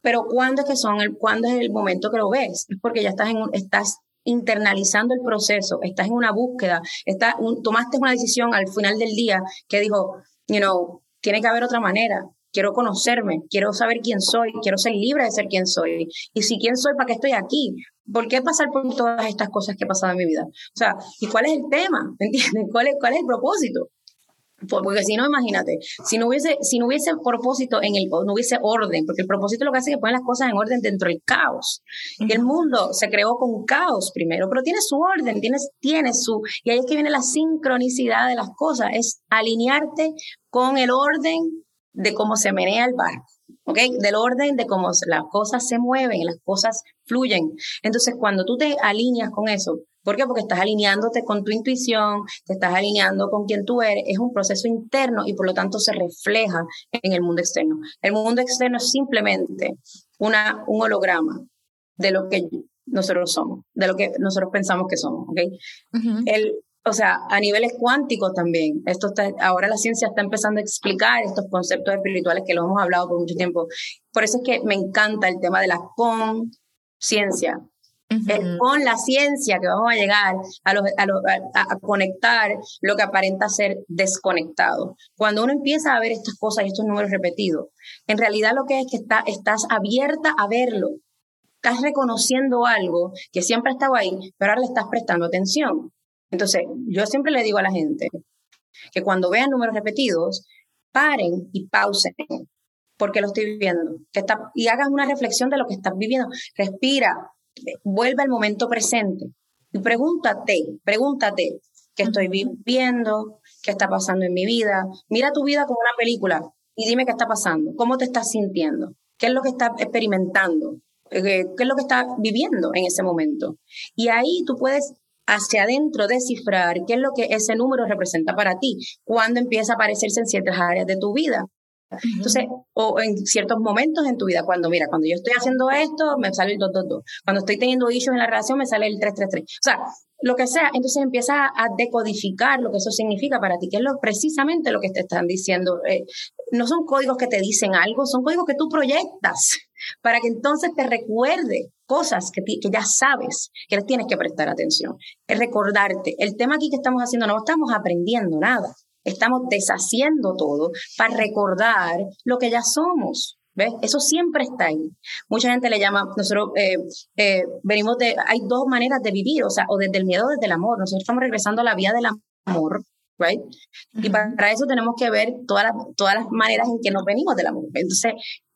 pero ¿cuándo es que son el, cuándo es el momento que lo ves? Es porque ya estás en, estás internalizando el proceso, estás en una búsqueda, estás, tomaste una decisión al final del día que dijo, you know, tiene que haber otra manera, quiero conocerme, quiero saber quién soy, quiero ser libre de ser quien soy. Y si quién soy, ¿para qué estoy aquí? ¿Por qué pasar por todas estas cosas que he pasado en mi vida? O sea, ¿y cuál es el tema? ¿Entiendes? ¿Cuál es, cuál es el propósito? Porque si no, imagínate, si no hubiese, si no hubiese propósito en el, no hubiese orden, porque el propósito lo que hace es que pone las cosas en orden dentro del caos. Y el mundo se creó con caos primero, pero tiene su orden, tiene, tiene su, y ahí es que viene la sincronicidad de las cosas, es alinearte con el orden de cómo se menea el barco. ¿Ok? Del orden de cómo las cosas se mueven, las cosas fluyen. Entonces, cuando tú te alineas con eso, ¿Por qué? Porque estás alineándote con tu intuición, te estás alineando con quien tú eres. Es un proceso interno y por lo tanto se refleja en el mundo externo. El mundo externo es simplemente una, un holograma de lo que nosotros somos, de lo que nosotros pensamos que somos. ¿ok? el, o sea, a niveles cuánticos también. Esto está, ahora la ciencia está empezando a explicar estos conceptos espirituales que lo hemos hablado por mucho tiempo. Por eso es que me encanta el tema de la conciencia, es con la ciencia que vamos a llegar a, conectar lo que aparenta ser desconectado. Cuando uno empieza a ver estas cosas y estos números repetidos, en realidad lo que es que está, estás abierta a verlo. Estás reconociendo algo que siempre ha estado ahí, pero ahora le estás prestando atención. Entonces, yo siempre le digo a la gente que cuando vean números repetidos, paren y pausen porque lo estoy viviendo. Que está, y hagan una reflexión de lo que estás viviendo. Respira, vuelve al momento presente y pregúntate, pregúntate qué estoy viviendo, qué está pasando en mi vida. Mira tu vida como una película y dime qué está pasando, cómo te estás sintiendo, qué es lo que estás experimentando, eh, qué es lo que estás viviendo en ese momento. Y ahí tú puedes hacia adentro descifrar qué es lo que ese número representa para ti, cuando empieza a aparecerse en ciertas áreas de tu vida. Entonces, o en ciertos momentos en tu vida, cuando mira, cuando yo estoy haciendo esto, me sale el 222. Cuando estoy teniendo issues en la relación, me sale el 333. O sea, lo que sea, entonces empiezas a decodificar lo que eso significa para ti, que es lo, precisamente lo que te están diciendo. Eh, no son códigos que te dicen algo, son códigos que tú proyectas para que entonces te recuerde cosas que, que ya sabes, que les tienes que prestar atención. Es recordarte. El tema aquí que estamos haciendo, no estamos aprendiendo nada. Estamos deshaciendo todo para recordar lo que ya somos. ¿Ves? Eso siempre está ahí. Mucha gente le llama, nosotros eh, eh, venimos de, hay dos maneras de vivir, o sea, o desde el miedo o desde el amor. Nosotros estamos regresando a la vía del amor, right? Y para eso tenemos que ver todas las, todas las maneras en que nos venimos del amor. Entonces,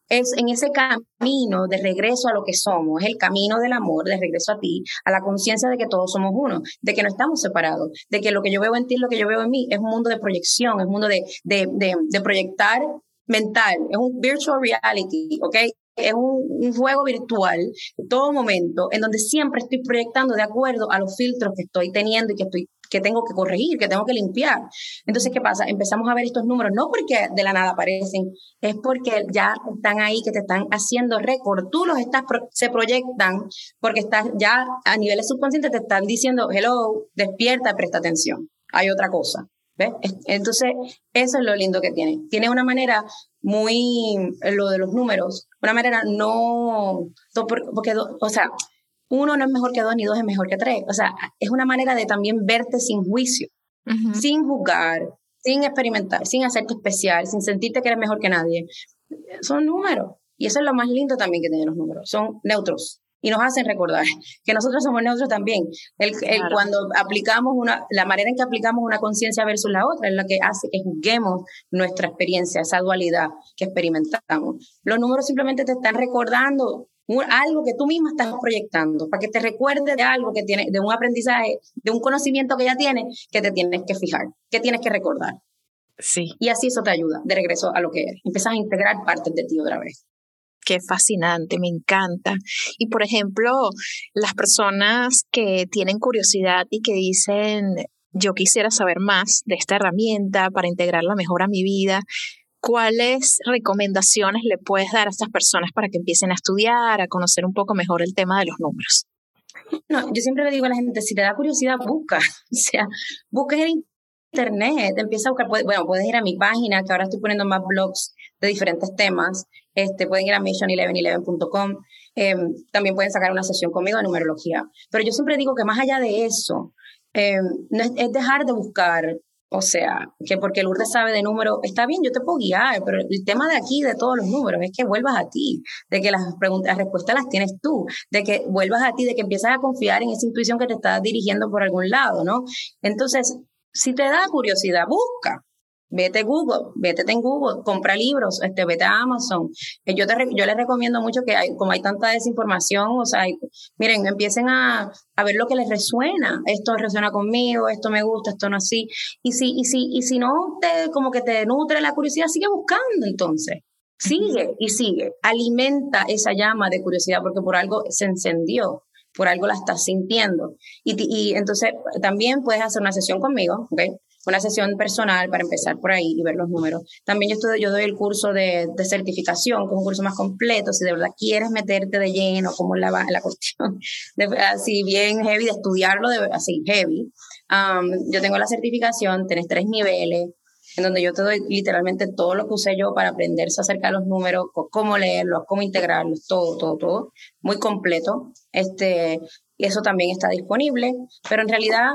es en ese camino de regreso a lo que somos, es el camino del amor, de regreso a ti, a la conciencia de que todos somos uno, de que no estamos separados, de que lo que yo veo en ti, lo que yo veo en mí, es un mundo de proyección, es un mundo de, de, de, proyectar mental, es un virtual reality, ¿ok? es un, juego virtual, todo momento, en donde siempre estoy proyectando de acuerdo a los filtros que estoy teniendo y que estoy que tengo que corregir, que tengo que limpiar. Entonces, ¿qué pasa? Empezamos a ver estos números, no porque de la nada aparecen, es porque ya están ahí, que te están haciendo récord. Tú los estás, se proyectan porque estás ya a niveles subconscientes, te están diciendo, hello, despierta, presta atención. Hay otra cosa. ¿Ves? Entonces, eso es lo lindo que tiene. Tiene una manera muy, lo de los números, una manera no, porque, o sea, uno no es mejor que dos ni dos es mejor que tres. O sea, es una manera de también verte sin juicio, sin juzgar, sin experimentar, sin hacerte especial, sin sentirte que eres mejor que nadie. Son números. Y eso es lo más lindo también que tienen los números. Son neutros y nos hacen recordar que nosotros somos neutros también. El, cuando aplicamos una, la manera en que aplicamos una conciencia versus la otra es la que hace que juzguemos nuestra experiencia, esa dualidad que experimentamos. Los números simplemente te están recordando algo que tú misma estás proyectando, para que te recuerde de algo que tiene, de un aprendizaje, de un conocimiento que ya tienes, que te tienes que fijar, que tienes que recordar. Sí. Y así eso te ayuda de regreso a lo que eres. Empiezas a integrar partes de ti otra vez. Qué fascinante, me encanta. Y por ejemplo, las personas que tienen curiosidad y que dicen, yo quisiera saber más de esta herramienta para integrarla mejor a mi vida, ¿cuáles recomendaciones le puedes dar a estas personas para que empiecen a estudiar, a conocer un poco mejor el tema de los números? No, yo siempre le digo a la gente, si te da curiosidad, busca. O sea, busca en internet, empieza a buscar, bueno, puedes ir a mi página, que ahora estoy poniendo más blogs de diferentes temas, este, pueden ir a mission1111.com, em, también pueden sacar una sesión conmigo de numerología. Pero yo siempre digo que más allá de eso, em, es dejar de buscar o sea, que porque Lourdes sabe de números, está bien, yo te puedo guiar, pero el tema de aquí, de todos los números, es que vuelvas a ti, de que las preguntas, las respuestas las tienes tú, de que vuelvas a ti, de que empiezas a confiar en esa intuición que te está dirigiendo por algún lado, ¿no? Entonces, si te da curiosidad, busca, Vete a Google, vete en Google, compra libros, este, vete a Amazon. Eh, yo, te, yo les recomiendo mucho que hay, como hay tanta desinformación, o sea, miren, empiecen a, a, ver lo que les resuena. Esto resuena conmigo, esto me gusta, esto no así. Y si, y si, y si no te, como que te nutre la curiosidad, sigue buscando entonces. Sigue y sigue. Alimenta esa llama de curiosidad porque por algo se encendió por algo la estás sintiendo. Y, y, entonces también puedes hacer una sesión conmigo, ¿ok? Una sesión personal para empezar por ahí y ver los números. También yo, estoy, yo doy el curso de, certificación, que es un curso más completo, si de verdad quieres meterte de lleno, como la, la cuestión, de, así bien heavy, de estudiarlo así heavy. Yo tengo la certificación, tenés tres niveles, en donde yo te doy literalmente todo lo que usé yo para aprenderse acerca de los números, cómo leerlos, cómo integrarlos, todo, todo, todo, muy completo. Este, y eso también está disponible, pero en realidad,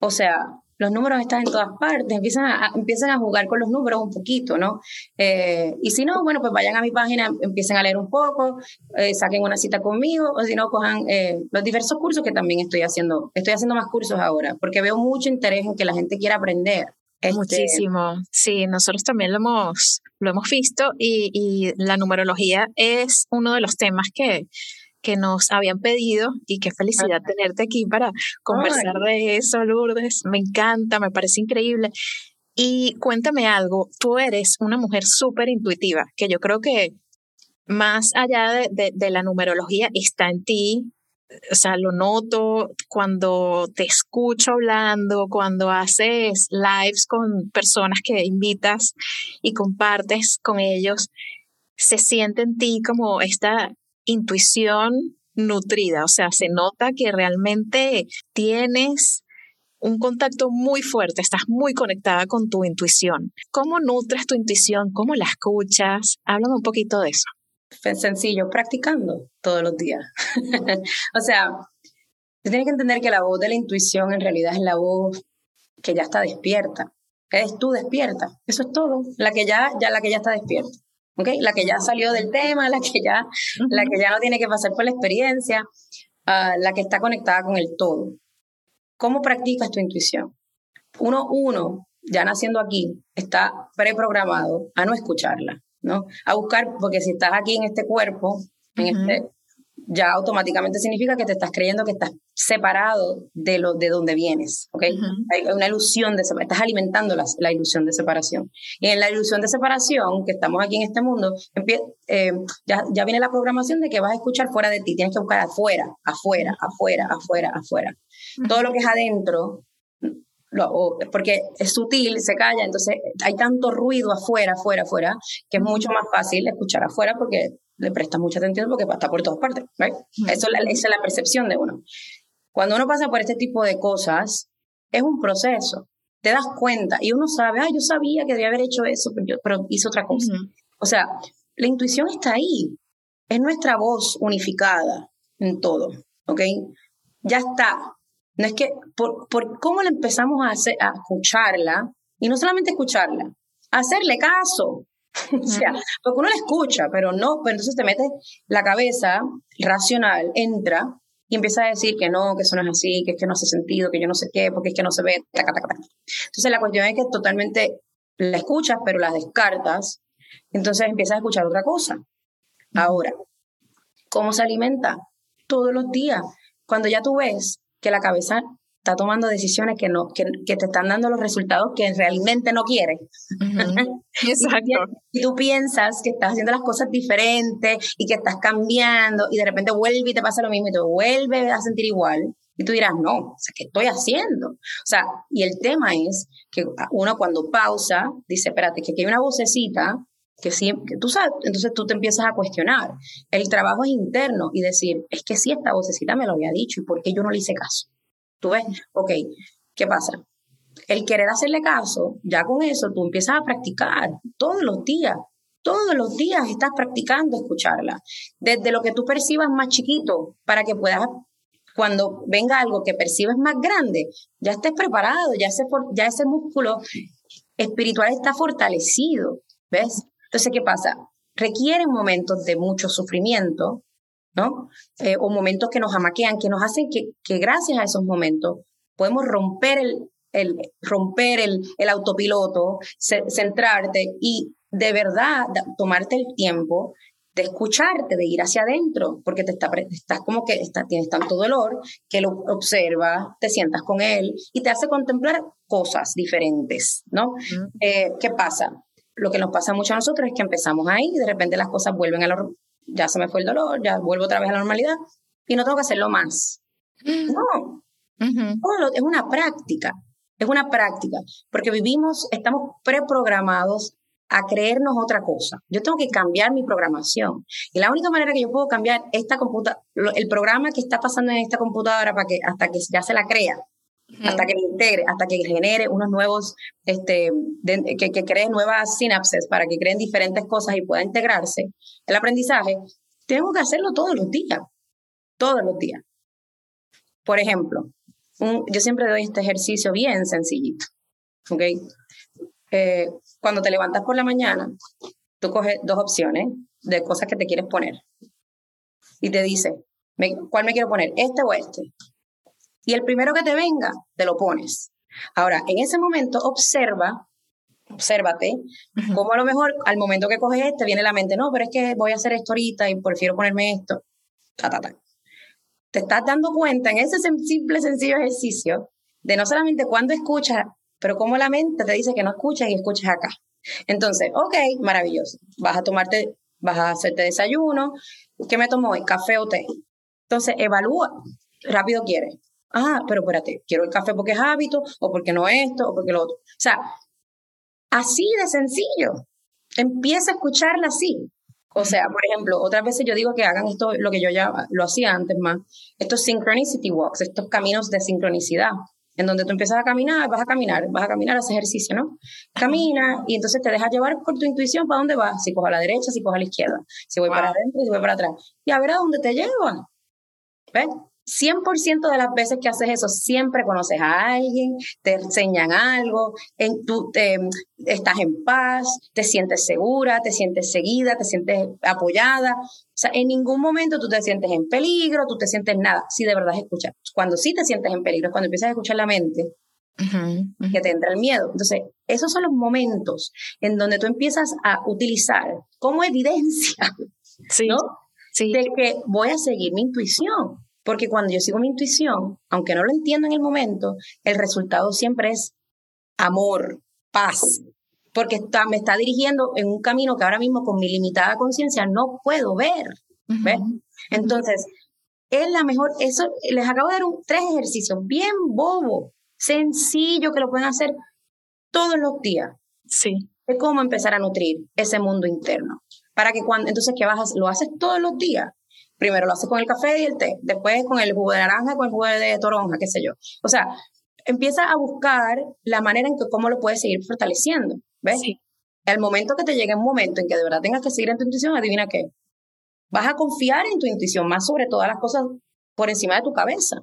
o sea, los números están en todas partes, empiezan a, empiezan a jugar con los números un poquito, ¿no? Eh, y si no, bueno, pues vayan a mi página, empiecen a leer un poco, eh, saquen una cita conmigo, o si no, cojan eh, los diversos cursos que también estoy haciendo. Estoy haciendo más cursos ahora, porque veo mucho interés en que la gente quiera aprender. Este, Muchísimo. Sí, nosotros también lo hemos, lo hemos visto y, y la numerología es uno de los temas que que nos habían pedido y qué felicidad tenerte aquí para conversar de eso, Lourdes. Me encanta, me parece increíble. Y cuéntame algo, tú eres una mujer súper intuitiva, que yo creo que más allá de, de, la numerología está en ti, o sea, lo noto cuando te escucho hablando, cuando haces lives con personas que invitas y compartes con ellos, se siente en ti como esta intuición nutrida, o sea, se nota que realmente tienes un contacto muy fuerte, estás muy conectada con tu intuición. ¿Cómo nutres tu intuición? ¿Cómo la escuchas? Háblame un poquito de eso. Sencillo, practicando todos los días. o sea, tienes que entender que la voz de la intuición en realidad es la voz que ya está despierta. Eres tú despierta. Eso es todo. La que ya, ya la que ya está despierta. La que ya salió del tema, la que ya, la que ya no tiene que pasar por la experiencia, ah, la que está conectada con el todo. ¿Cómo practicas tu intuición? Uno, uno, ya naciendo aquí, está preprogramado a no escucharla, ¿no? A buscar, porque si estás aquí en este cuerpo, en este, ya automáticamente significa que te estás creyendo que estás separado de lo de donde vienes, ¿ok? Hay una ilusión de estás alimentando la, la, ilusión de separación. Y en la ilusión de separación, que estamos aquí en este mundo, eh, ya, ya viene la programación de que vas a escuchar fuera de ti, tienes que buscar afuera, afuera, afuera, afuera, afuera. Todo lo que es adentro, lo, porque es sutil, se calla, entonces hay tanto ruido afuera, afuera, afuera, que es mucho más fácil escuchar afuera porque le presta mucha atención porque está por todas partes. Eso esa es la percepción de uno. Cuando uno pasa por este tipo de cosas, es un proceso. Te das cuenta y uno sabe, ah, yo sabía que debía haber hecho eso, pero, hice otra cosa. O sea, la intuición está ahí. Es nuestra voz unificada en todo. ¿Ok? Ya está. No es que, por, por cómo le empezamos a, hacer, a escucharla, y no solamente escucharla, hacerle caso. o sea, porque uno la escucha, pero no, pero entonces te metes la cabeza racional, entra y empieza a decir que no, que eso no es así, que es que no hace sentido, que yo no sé qué, porque es que no se ve. Entonces la cuestión es que totalmente la escuchas, pero la descartas, entonces empiezas a escuchar otra cosa. Ahora, ¿cómo se alimenta? Todos los días. Cuando ya tú ves que la cabeza está tomando decisiones que, no, que, te están dando los resultados que realmente no quieres. Exacto. y, tú piensas que estás haciendo las cosas diferentes y que estás cambiando y de repente vuelve y te pasa lo mismo y te vuelve a sentir igual. Y tú dirás, no, o sea, ¿qué estoy haciendo? O sea, y el tema es que uno cuando pausa dice, espérate, que aquí hay una vocecita que sí, que tú sabes, entonces tú te empiezas a cuestionar. El trabajo es interno y decir, es que sí, esta vocecita me lo había dicho y por qué yo no le hice caso. Tú ves, ok, ¿qué pasa? El querer hacerle caso, ya con eso tú empiezas a practicar todos los días. Todos los días estás practicando escucharla. Desde lo que tú percibas más chiquito, para que puedas, cuando venga algo que percibes más grande, ya estés preparado, ya ese, ya ese músculo espiritual está fortalecido. ¿Ves? Entonces, ¿qué pasa? Requieren momentos de mucho sufrimiento, ¿no? Eh, o momentos que nos amaquean, que nos hacen que, que gracias a esos momentos podemos romper el, el romper el, el autopiloto, centrarte y de verdad tomarte el tiempo de escucharte, de ir hacia adentro, porque te está, estás como que está, tienes tanto dolor que lo observas, te sientas con él y te hace contemplar cosas diferentes, ¿no? Eh, ¿Qué pasa? Lo que nos pasa mucho a nosotros es que empezamos ahí y de repente las cosas vuelven a lo, ya se me fue el dolor, ya vuelvo otra vez a la normalidad y no tengo que hacerlo más. Mm. No, es una práctica, es una práctica, porque vivimos, estamos preprogramados a creernos otra cosa. Yo tengo que cambiar mi programación. Y la única manera que yo puedo cambiar esta computadora, el programa que está pasando en esta computadora para que, hasta que ya se la crea, hasta que integre, hasta que genere unos nuevos, este, que, que cree nuevas sinapses para que creen diferentes cosas y pueda integrarse, el aprendizaje, tengo que hacerlo todos los días, todos los días. Por ejemplo, yo siempre doy este ejercicio bien sencillito, ¿ok? Eh, cuando te levantas por la mañana, tú coges dos opciones de cosas que te quieres poner y te dice, ¿cuál me quiero poner? ¿Este o este? Y el primero que te venga, te lo pones. Ahora, en ese momento, observa, obsérvate, como a lo mejor al momento que coges este, viene la mente, no, pero es que voy a hacer esto ahorita y prefiero ponerme esto. Ta, ta, ta. Te estás dando cuenta en ese simple, sencillo ejercicio de no solamente cuando escuchas, pero cómo la mente te dice que no escuchas y escuchas acá. Entonces, ok, maravilloso. Vas a tomarte, vas a hacerte desayuno. ¿Qué me tomo hoy? ¿Café o té? Entonces, evalúa. Rápido quieres ah, pero espérate, quiero el café porque es hábito, o porque no esto, o porque lo otro. O sea, así de sencillo. Empieza a escucharla así. O sea, por ejemplo, otras veces yo digo que hagan esto, lo que yo ya lo hacía antes más, estos synchronicity walks, estos caminos de sincronicidad, en donde tú empiezas a caminar, vas a caminar, vas a caminar, haces ejercicio, ¿no? Camina y entonces te dejas llevar por tu intuición para dónde vas, si cojo a la derecha, si cojo a la izquierda, si voy para adentro, si voy para atrás, y a ver a dónde te lleva. ¿Ves? 100% de las veces que haces eso, siempre conoces a alguien, te enseñan algo, en, tú te, estás en paz, te sientes segura, te sientes seguida, te sientes apoyada. O sea, en ningún momento tú te sientes en peligro, tú te sientes nada. Si de verdad escuchas. Cuando sí te sientes en peligro es cuando empiezas a escuchar la mente, que te entra el miedo. Entonces, esos son los momentos en donde tú empiezas a utilizar como evidencia, ¿no? de que voy a seguir mi intuición. Porque cuando yo sigo mi intuición, aunque no lo entiendo en el momento, el resultado siempre es amor, paz, porque está, me está dirigiendo en un camino que ahora mismo con mi limitada conciencia no puedo ver. Entonces, es la mejor, eso, les acabo de dar un, tres ejercicios bien bobo, sencillo, que lo pueden hacer todos los días. Sí. De cómo empezar a nutrir ese mundo interno. Para que cuando, entonces, ¿qué vas a, Lo haces todos los días. Primero lo haces con el café y el té, después con el jugo de naranja, con el jugo de toronja, qué sé yo. O sea, empieza a buscar la manera en que cómo lo puedes seguir fortaleciendo. ¿Ves? Sí. El momento que te llegue un momento en que de verdad tengas que seguir en tu intuición, adivina qué. Vas a confiar en tu intuición más sobre todas las cosas por encima de tu cabeza.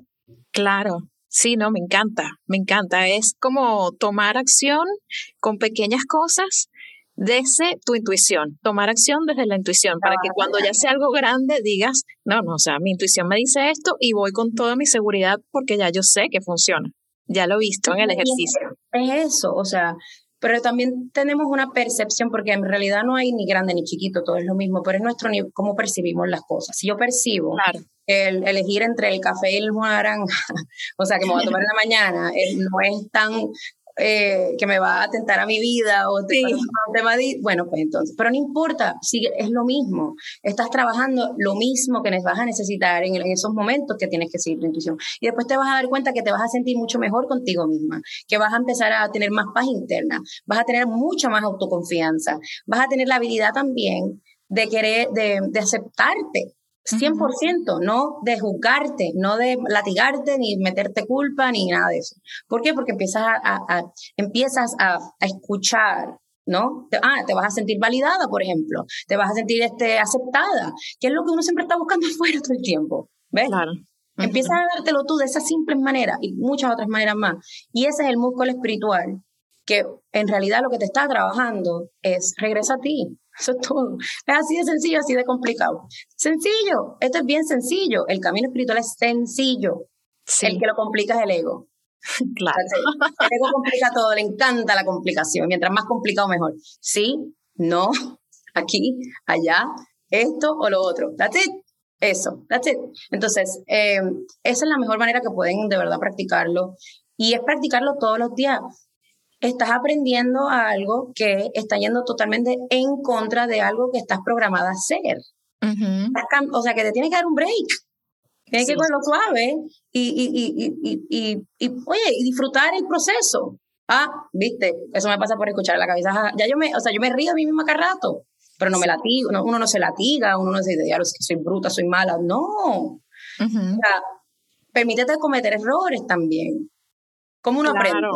Claro, Sí, no, me encanta, me encanta. Es como tomar acción con pequeñas cosas desde tu intuición, tomar acción desde la intuición, para que cuando ya sea algo grande digas, no, no, o sea, mi intuición me dice esto y voy con toda mi seguridad porque ya yo sé que funciona. Ya lo he visto en el ejercicio. Es eso, o sea, pero también tenemos una percepción, porque en realidad no hay ni grande ni chiquito, todo es lo mismo, pero es nuestro cómo percibimos las cosas. Si yo percibo el elegir entre el café y el naranja, o sea, que me voy a tomar en la mañana, no es tan eh, que me va a atentar a mi vida o te bueno, pues entonces, pero no importa, sigue, es lo mismo, estás trabajando lo mismo que vas a necesitar en, en, esos momentos que tienes que seguir tu intuición. Y después te vas a dar cuenta que te vas a sentir mucho mejor contigo misma, que vas a empezar a tener más paz interna, vas a tener mucha más autoconfianza, vas a tener la habilidad también de querer, de, de aceptarte, 100%, no de juzgarte, no de latigarte, ni meterte culpa, ni nada de eso. ¿Por qué? Porque empiezas a, empiezas a, escuchar, ¿no? Ah, te vas a sentir validada, por ejemplo, te vas a sentir este, aceptada, que es lo que uno siempre está buscando afuera todo el tiempo, ¿ves? Claro. Empiezas a dártelo tú de esa simple manera y muchas otras maneras más. Y ese es el músculo espiritual, que en realidad lo que te está trabajando es regresa a ti, eso es todo. Es así de sencillo, así de complicado. Sencillo, esto es bien sencillo. El camino espiritual es sencillo. El que lo complica es el ego. Claro. El ego complica todo, le encanta la complicación. Mientras más complicado, mejor. Sí, no, aquí, allá, esto o lo otro. That's it. Eso, that's it. Entonces, eh, esa es la mejor manera que pueden de verdad practicarlo. Y es practicarlo todos los días estás aprendiendo algo que está yendo totalmente en contra de algo que estás programada a hacer. O sea, que te tienes que dar un break. Tienes que cogerlo suave y, y, y, y, oye, y disfrutar el proceso. Ah, viste, eso me pasa por escuchar la cabeza. Ya yo me, o sea, yo me río a mí misma cada rato, pero no me latigo, uno no se latiga, uno no se dice, que soy bruta, soy mala. No. O sea, permítete cometer errores también. ¿Cómo uno aprende?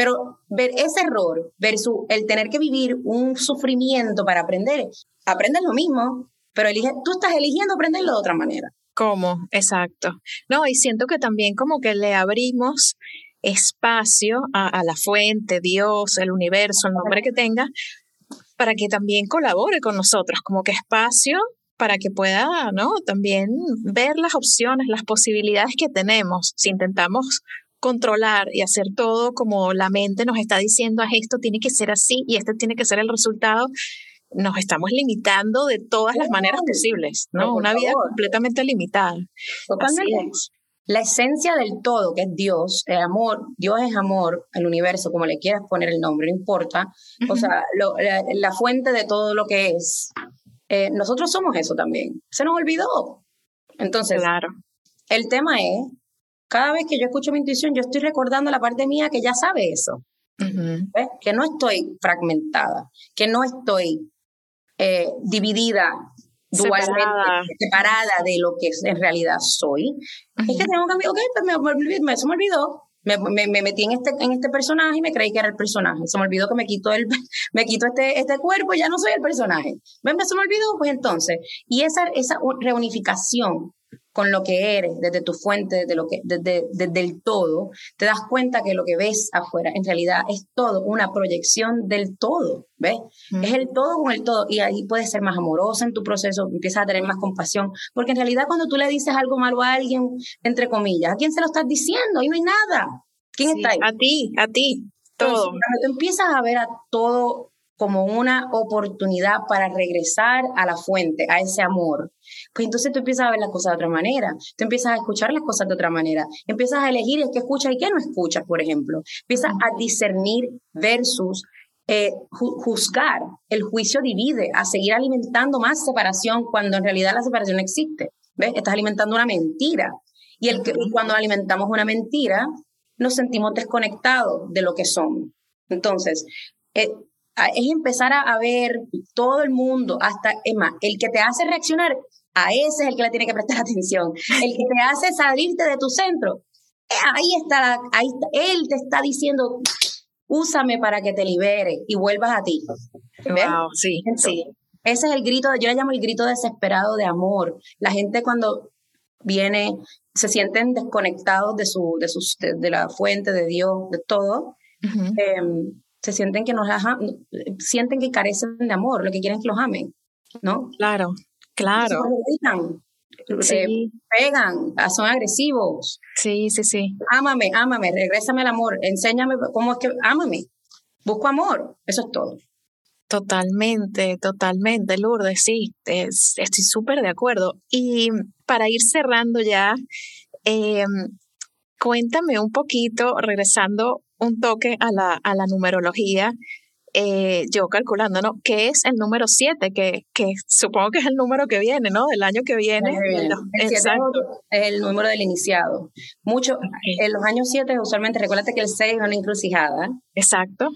Pero ver ese error versus el tener que vivir un sufrimiento para aprender, aprendes lo mismo, pero elige, tú estás eligiendo aprenderlo de otra manera. ¿Cómo? Exacto. No, y siento que también como que le abrimos espacio a, a la fuente, Dios, el universo, el nombre que tenga, para que también colabore con nosotros, como que espacio para que pueda, ¿no? También ver las opciones, las posibilidades que tenemos. Si intentamos controlar y hacer todo como la mente nos está diciendo, esto tiene que ser así y este tiene que ser el resultado, nos estamos limitando de todas las maneras posibles, ¿no? Una vida completamente limitada. Totalmente. La esencia del todo, que es Dios, el amor, Dios es amor, el universo, como le quieras poner el nombre, no importa. O sea, la, fuente de todo lo que es. Eh, nosotros somos eso también. Se nos olvidó. Entonces, claro. el tema es cada vez que yo escucho mi intuición, yo estoy recordando la parte mía que ya sabe eso. Que no estoy fragmentada, que no estoy eh, dividida dualmente, separada. de lo que en realidad soy. Es que tengo que ok, pues me, me, me, se me olvidó. Me, me, metí en este, en este personaje y me creí que era el personaje. Se me olvidó que me quito, el, me quito este, este cuerpo y ya no soy el personaje. ¿Ven? Se me olvidó, pues entonces. Y esa, esa reunificación con lo que eres, desde tu fuente, desde, lo que, desde, desde el todo, te das cuenta que lo que ves afuera en realidad es todo una proyección del todo, ¿ves? Es el todo con el todo y ahí puedes ser más amorosa en tu proceso, empiezas a tener más compasión, porque en realidad cuando tú le dices algo malo a alguien, entre comillas, ¿a quién se lo estás diciendo? Ahí no hay nada. ¿Quién está ahí? A ti, a ti, todo. cuando tú empiezas a ver a todo como una oportunidad para regresar a la fuente, a ese amor. Pues entonces tú empiezas a ver las cosas de otra manera, tú empiezas a escuchar las cosas de otra manera, empiezas a elegir el que escucha y qué no escucha, por ejemplo. Empiezas a discernir versus eh, juzgar. El juicio divide, a seguir alimentando más separación cuando en realidad la separación no existe. ¿Ves? Estás alimentando una mentira. Y el que, cuando alimentamos una mentira, nos sentimos desconectados de lo que somos. Entonces, eh, es empezar a, ver todo el mundo, hasta, más, el que te hace reaccionar, a ese es el que le tiene que prestar atención. El que te hace salirte de tu centro, eh, ahí está, ahí está, él te está diciendo, úsame para que te libere y vuelvas a ti. Wow, sí, sí. Ese es el grito, yo le llamo el grito desesperado de amor. La gente cuando viene, se sienten desconectados de su, de, sus, de, la fuente, de Dios, de todo se sienten que nos sienten que carecen de amor, lo que quieren es que los amen, ¿no? Claro, claro. Se pegan, ah, son agresivos. Sí, sí, sí. Ámame, ámame, regrésame el amor, enséñame cómo es que, ámame, busco amor, eso es todo. Totalmente, totalmente, Lourdes, sí, estoy súper de acuerdo. Y para ir cerrando ya, em, cuéntame un poquito, regresando un toque a la, a la numerología, eh, yo calculando, ¿no? ¿Qué es el número 7? Que, que supongo que es el número que viene, ¿no? Del año que viene. El, Exacto. es el número del iniciado. Mucho, en los años 7 usualmente, recuérdate que el 6 es una encrucijada. Exacto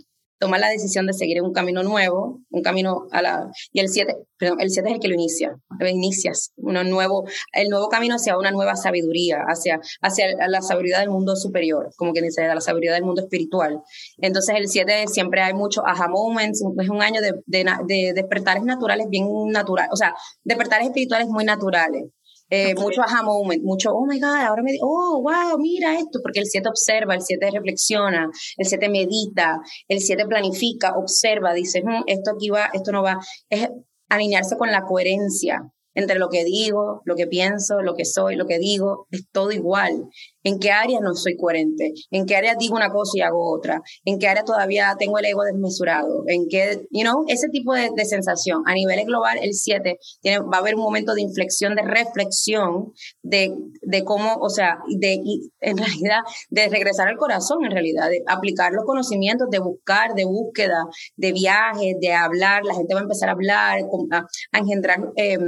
toma la decisión de seguir un camino nuevo, un camino a la... Y el 7, perdón, el 7 es el que lo inicia, lo inicias, uno nuevo, el nuevo camino hacia una nueva sabiduría, hacia, hacia la sabiduría del mundo superior, como que dice, la sabiduría del mundo espiritual. Entonces el 7 siempre hay mucho aha moments, es un año de, de, de despertares naturales bien naturales, o sea, despertares espirituales muy naturales. Eh, mucho aha moment, mucho, oh my God, ahora me, oh, wow, mira esto, porque el 7 observa, el 7 reflexiona, el 7 medita, el 7 planifica, observa, dice, hmm, esto aquí va, esto no va. Es alinearse con la coherencia entre lo que digo, lo que pienso, lo que soy, lo que digo, es todo igual. ¿En qué área no soy coherente? ¿En qué área digo una cosa y hago otra? ¿En qué área todavía tengo el ego desmesurado? ¿En qué, you know, ese tipo de, sensación? A nivel global, el 7 tiene, va a haber un momento de inflexión, de reflexión, de, de cómo, o sea, de, en realidad, de regresar al corazón, en realidad, de aplicar los conocimientos, de buscar, de búsqueda, de viajes, de hablar, la gente va a empezar a hablar, a, engendrar eh,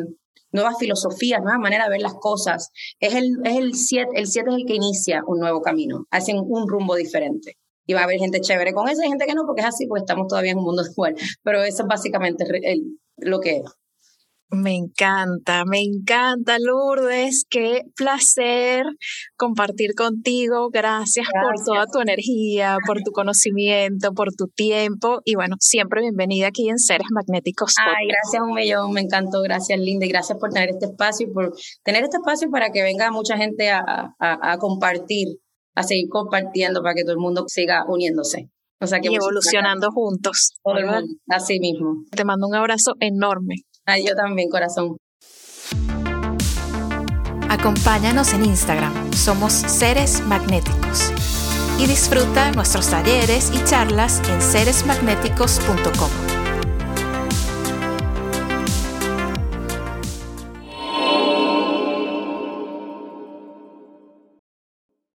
nuevas filosofías, nuevas maneras de ver las cosas. Es el, es el 7, el 7 es el que inicia un nuevo camino, hacen un rumbo diferente. Y va a haber gente chévere con eso y gente que no, porque es así, porque estamos todavía en un mundo igual. Pero eso es básicamente lo que. Me encanta, me encanta, Lourdes. Qué placer compartir contigo. Gracias, por toda tu energía, por tu conocimiento, por tu tiempo. Y bueno, siempre bienvenida aquí en Seres Magnéticos. Ay, gracias un millón, me encantó. Gracias, Linda. Y gracias por tener este espacio y por tener este espacio para que venga mucha gente a, a, compartir, a seguir compartiendo para que todo el mundo siga uniéndose. O sea, que y evolucionando juntos. Así mismo. Te mando un abrazo enorme. Ay, yo también, corazón. Acompáñanos en Instagram, somos Seres Magnéticos. Y disfruta nuestros talleres y charlas en seresmagnéticos.com.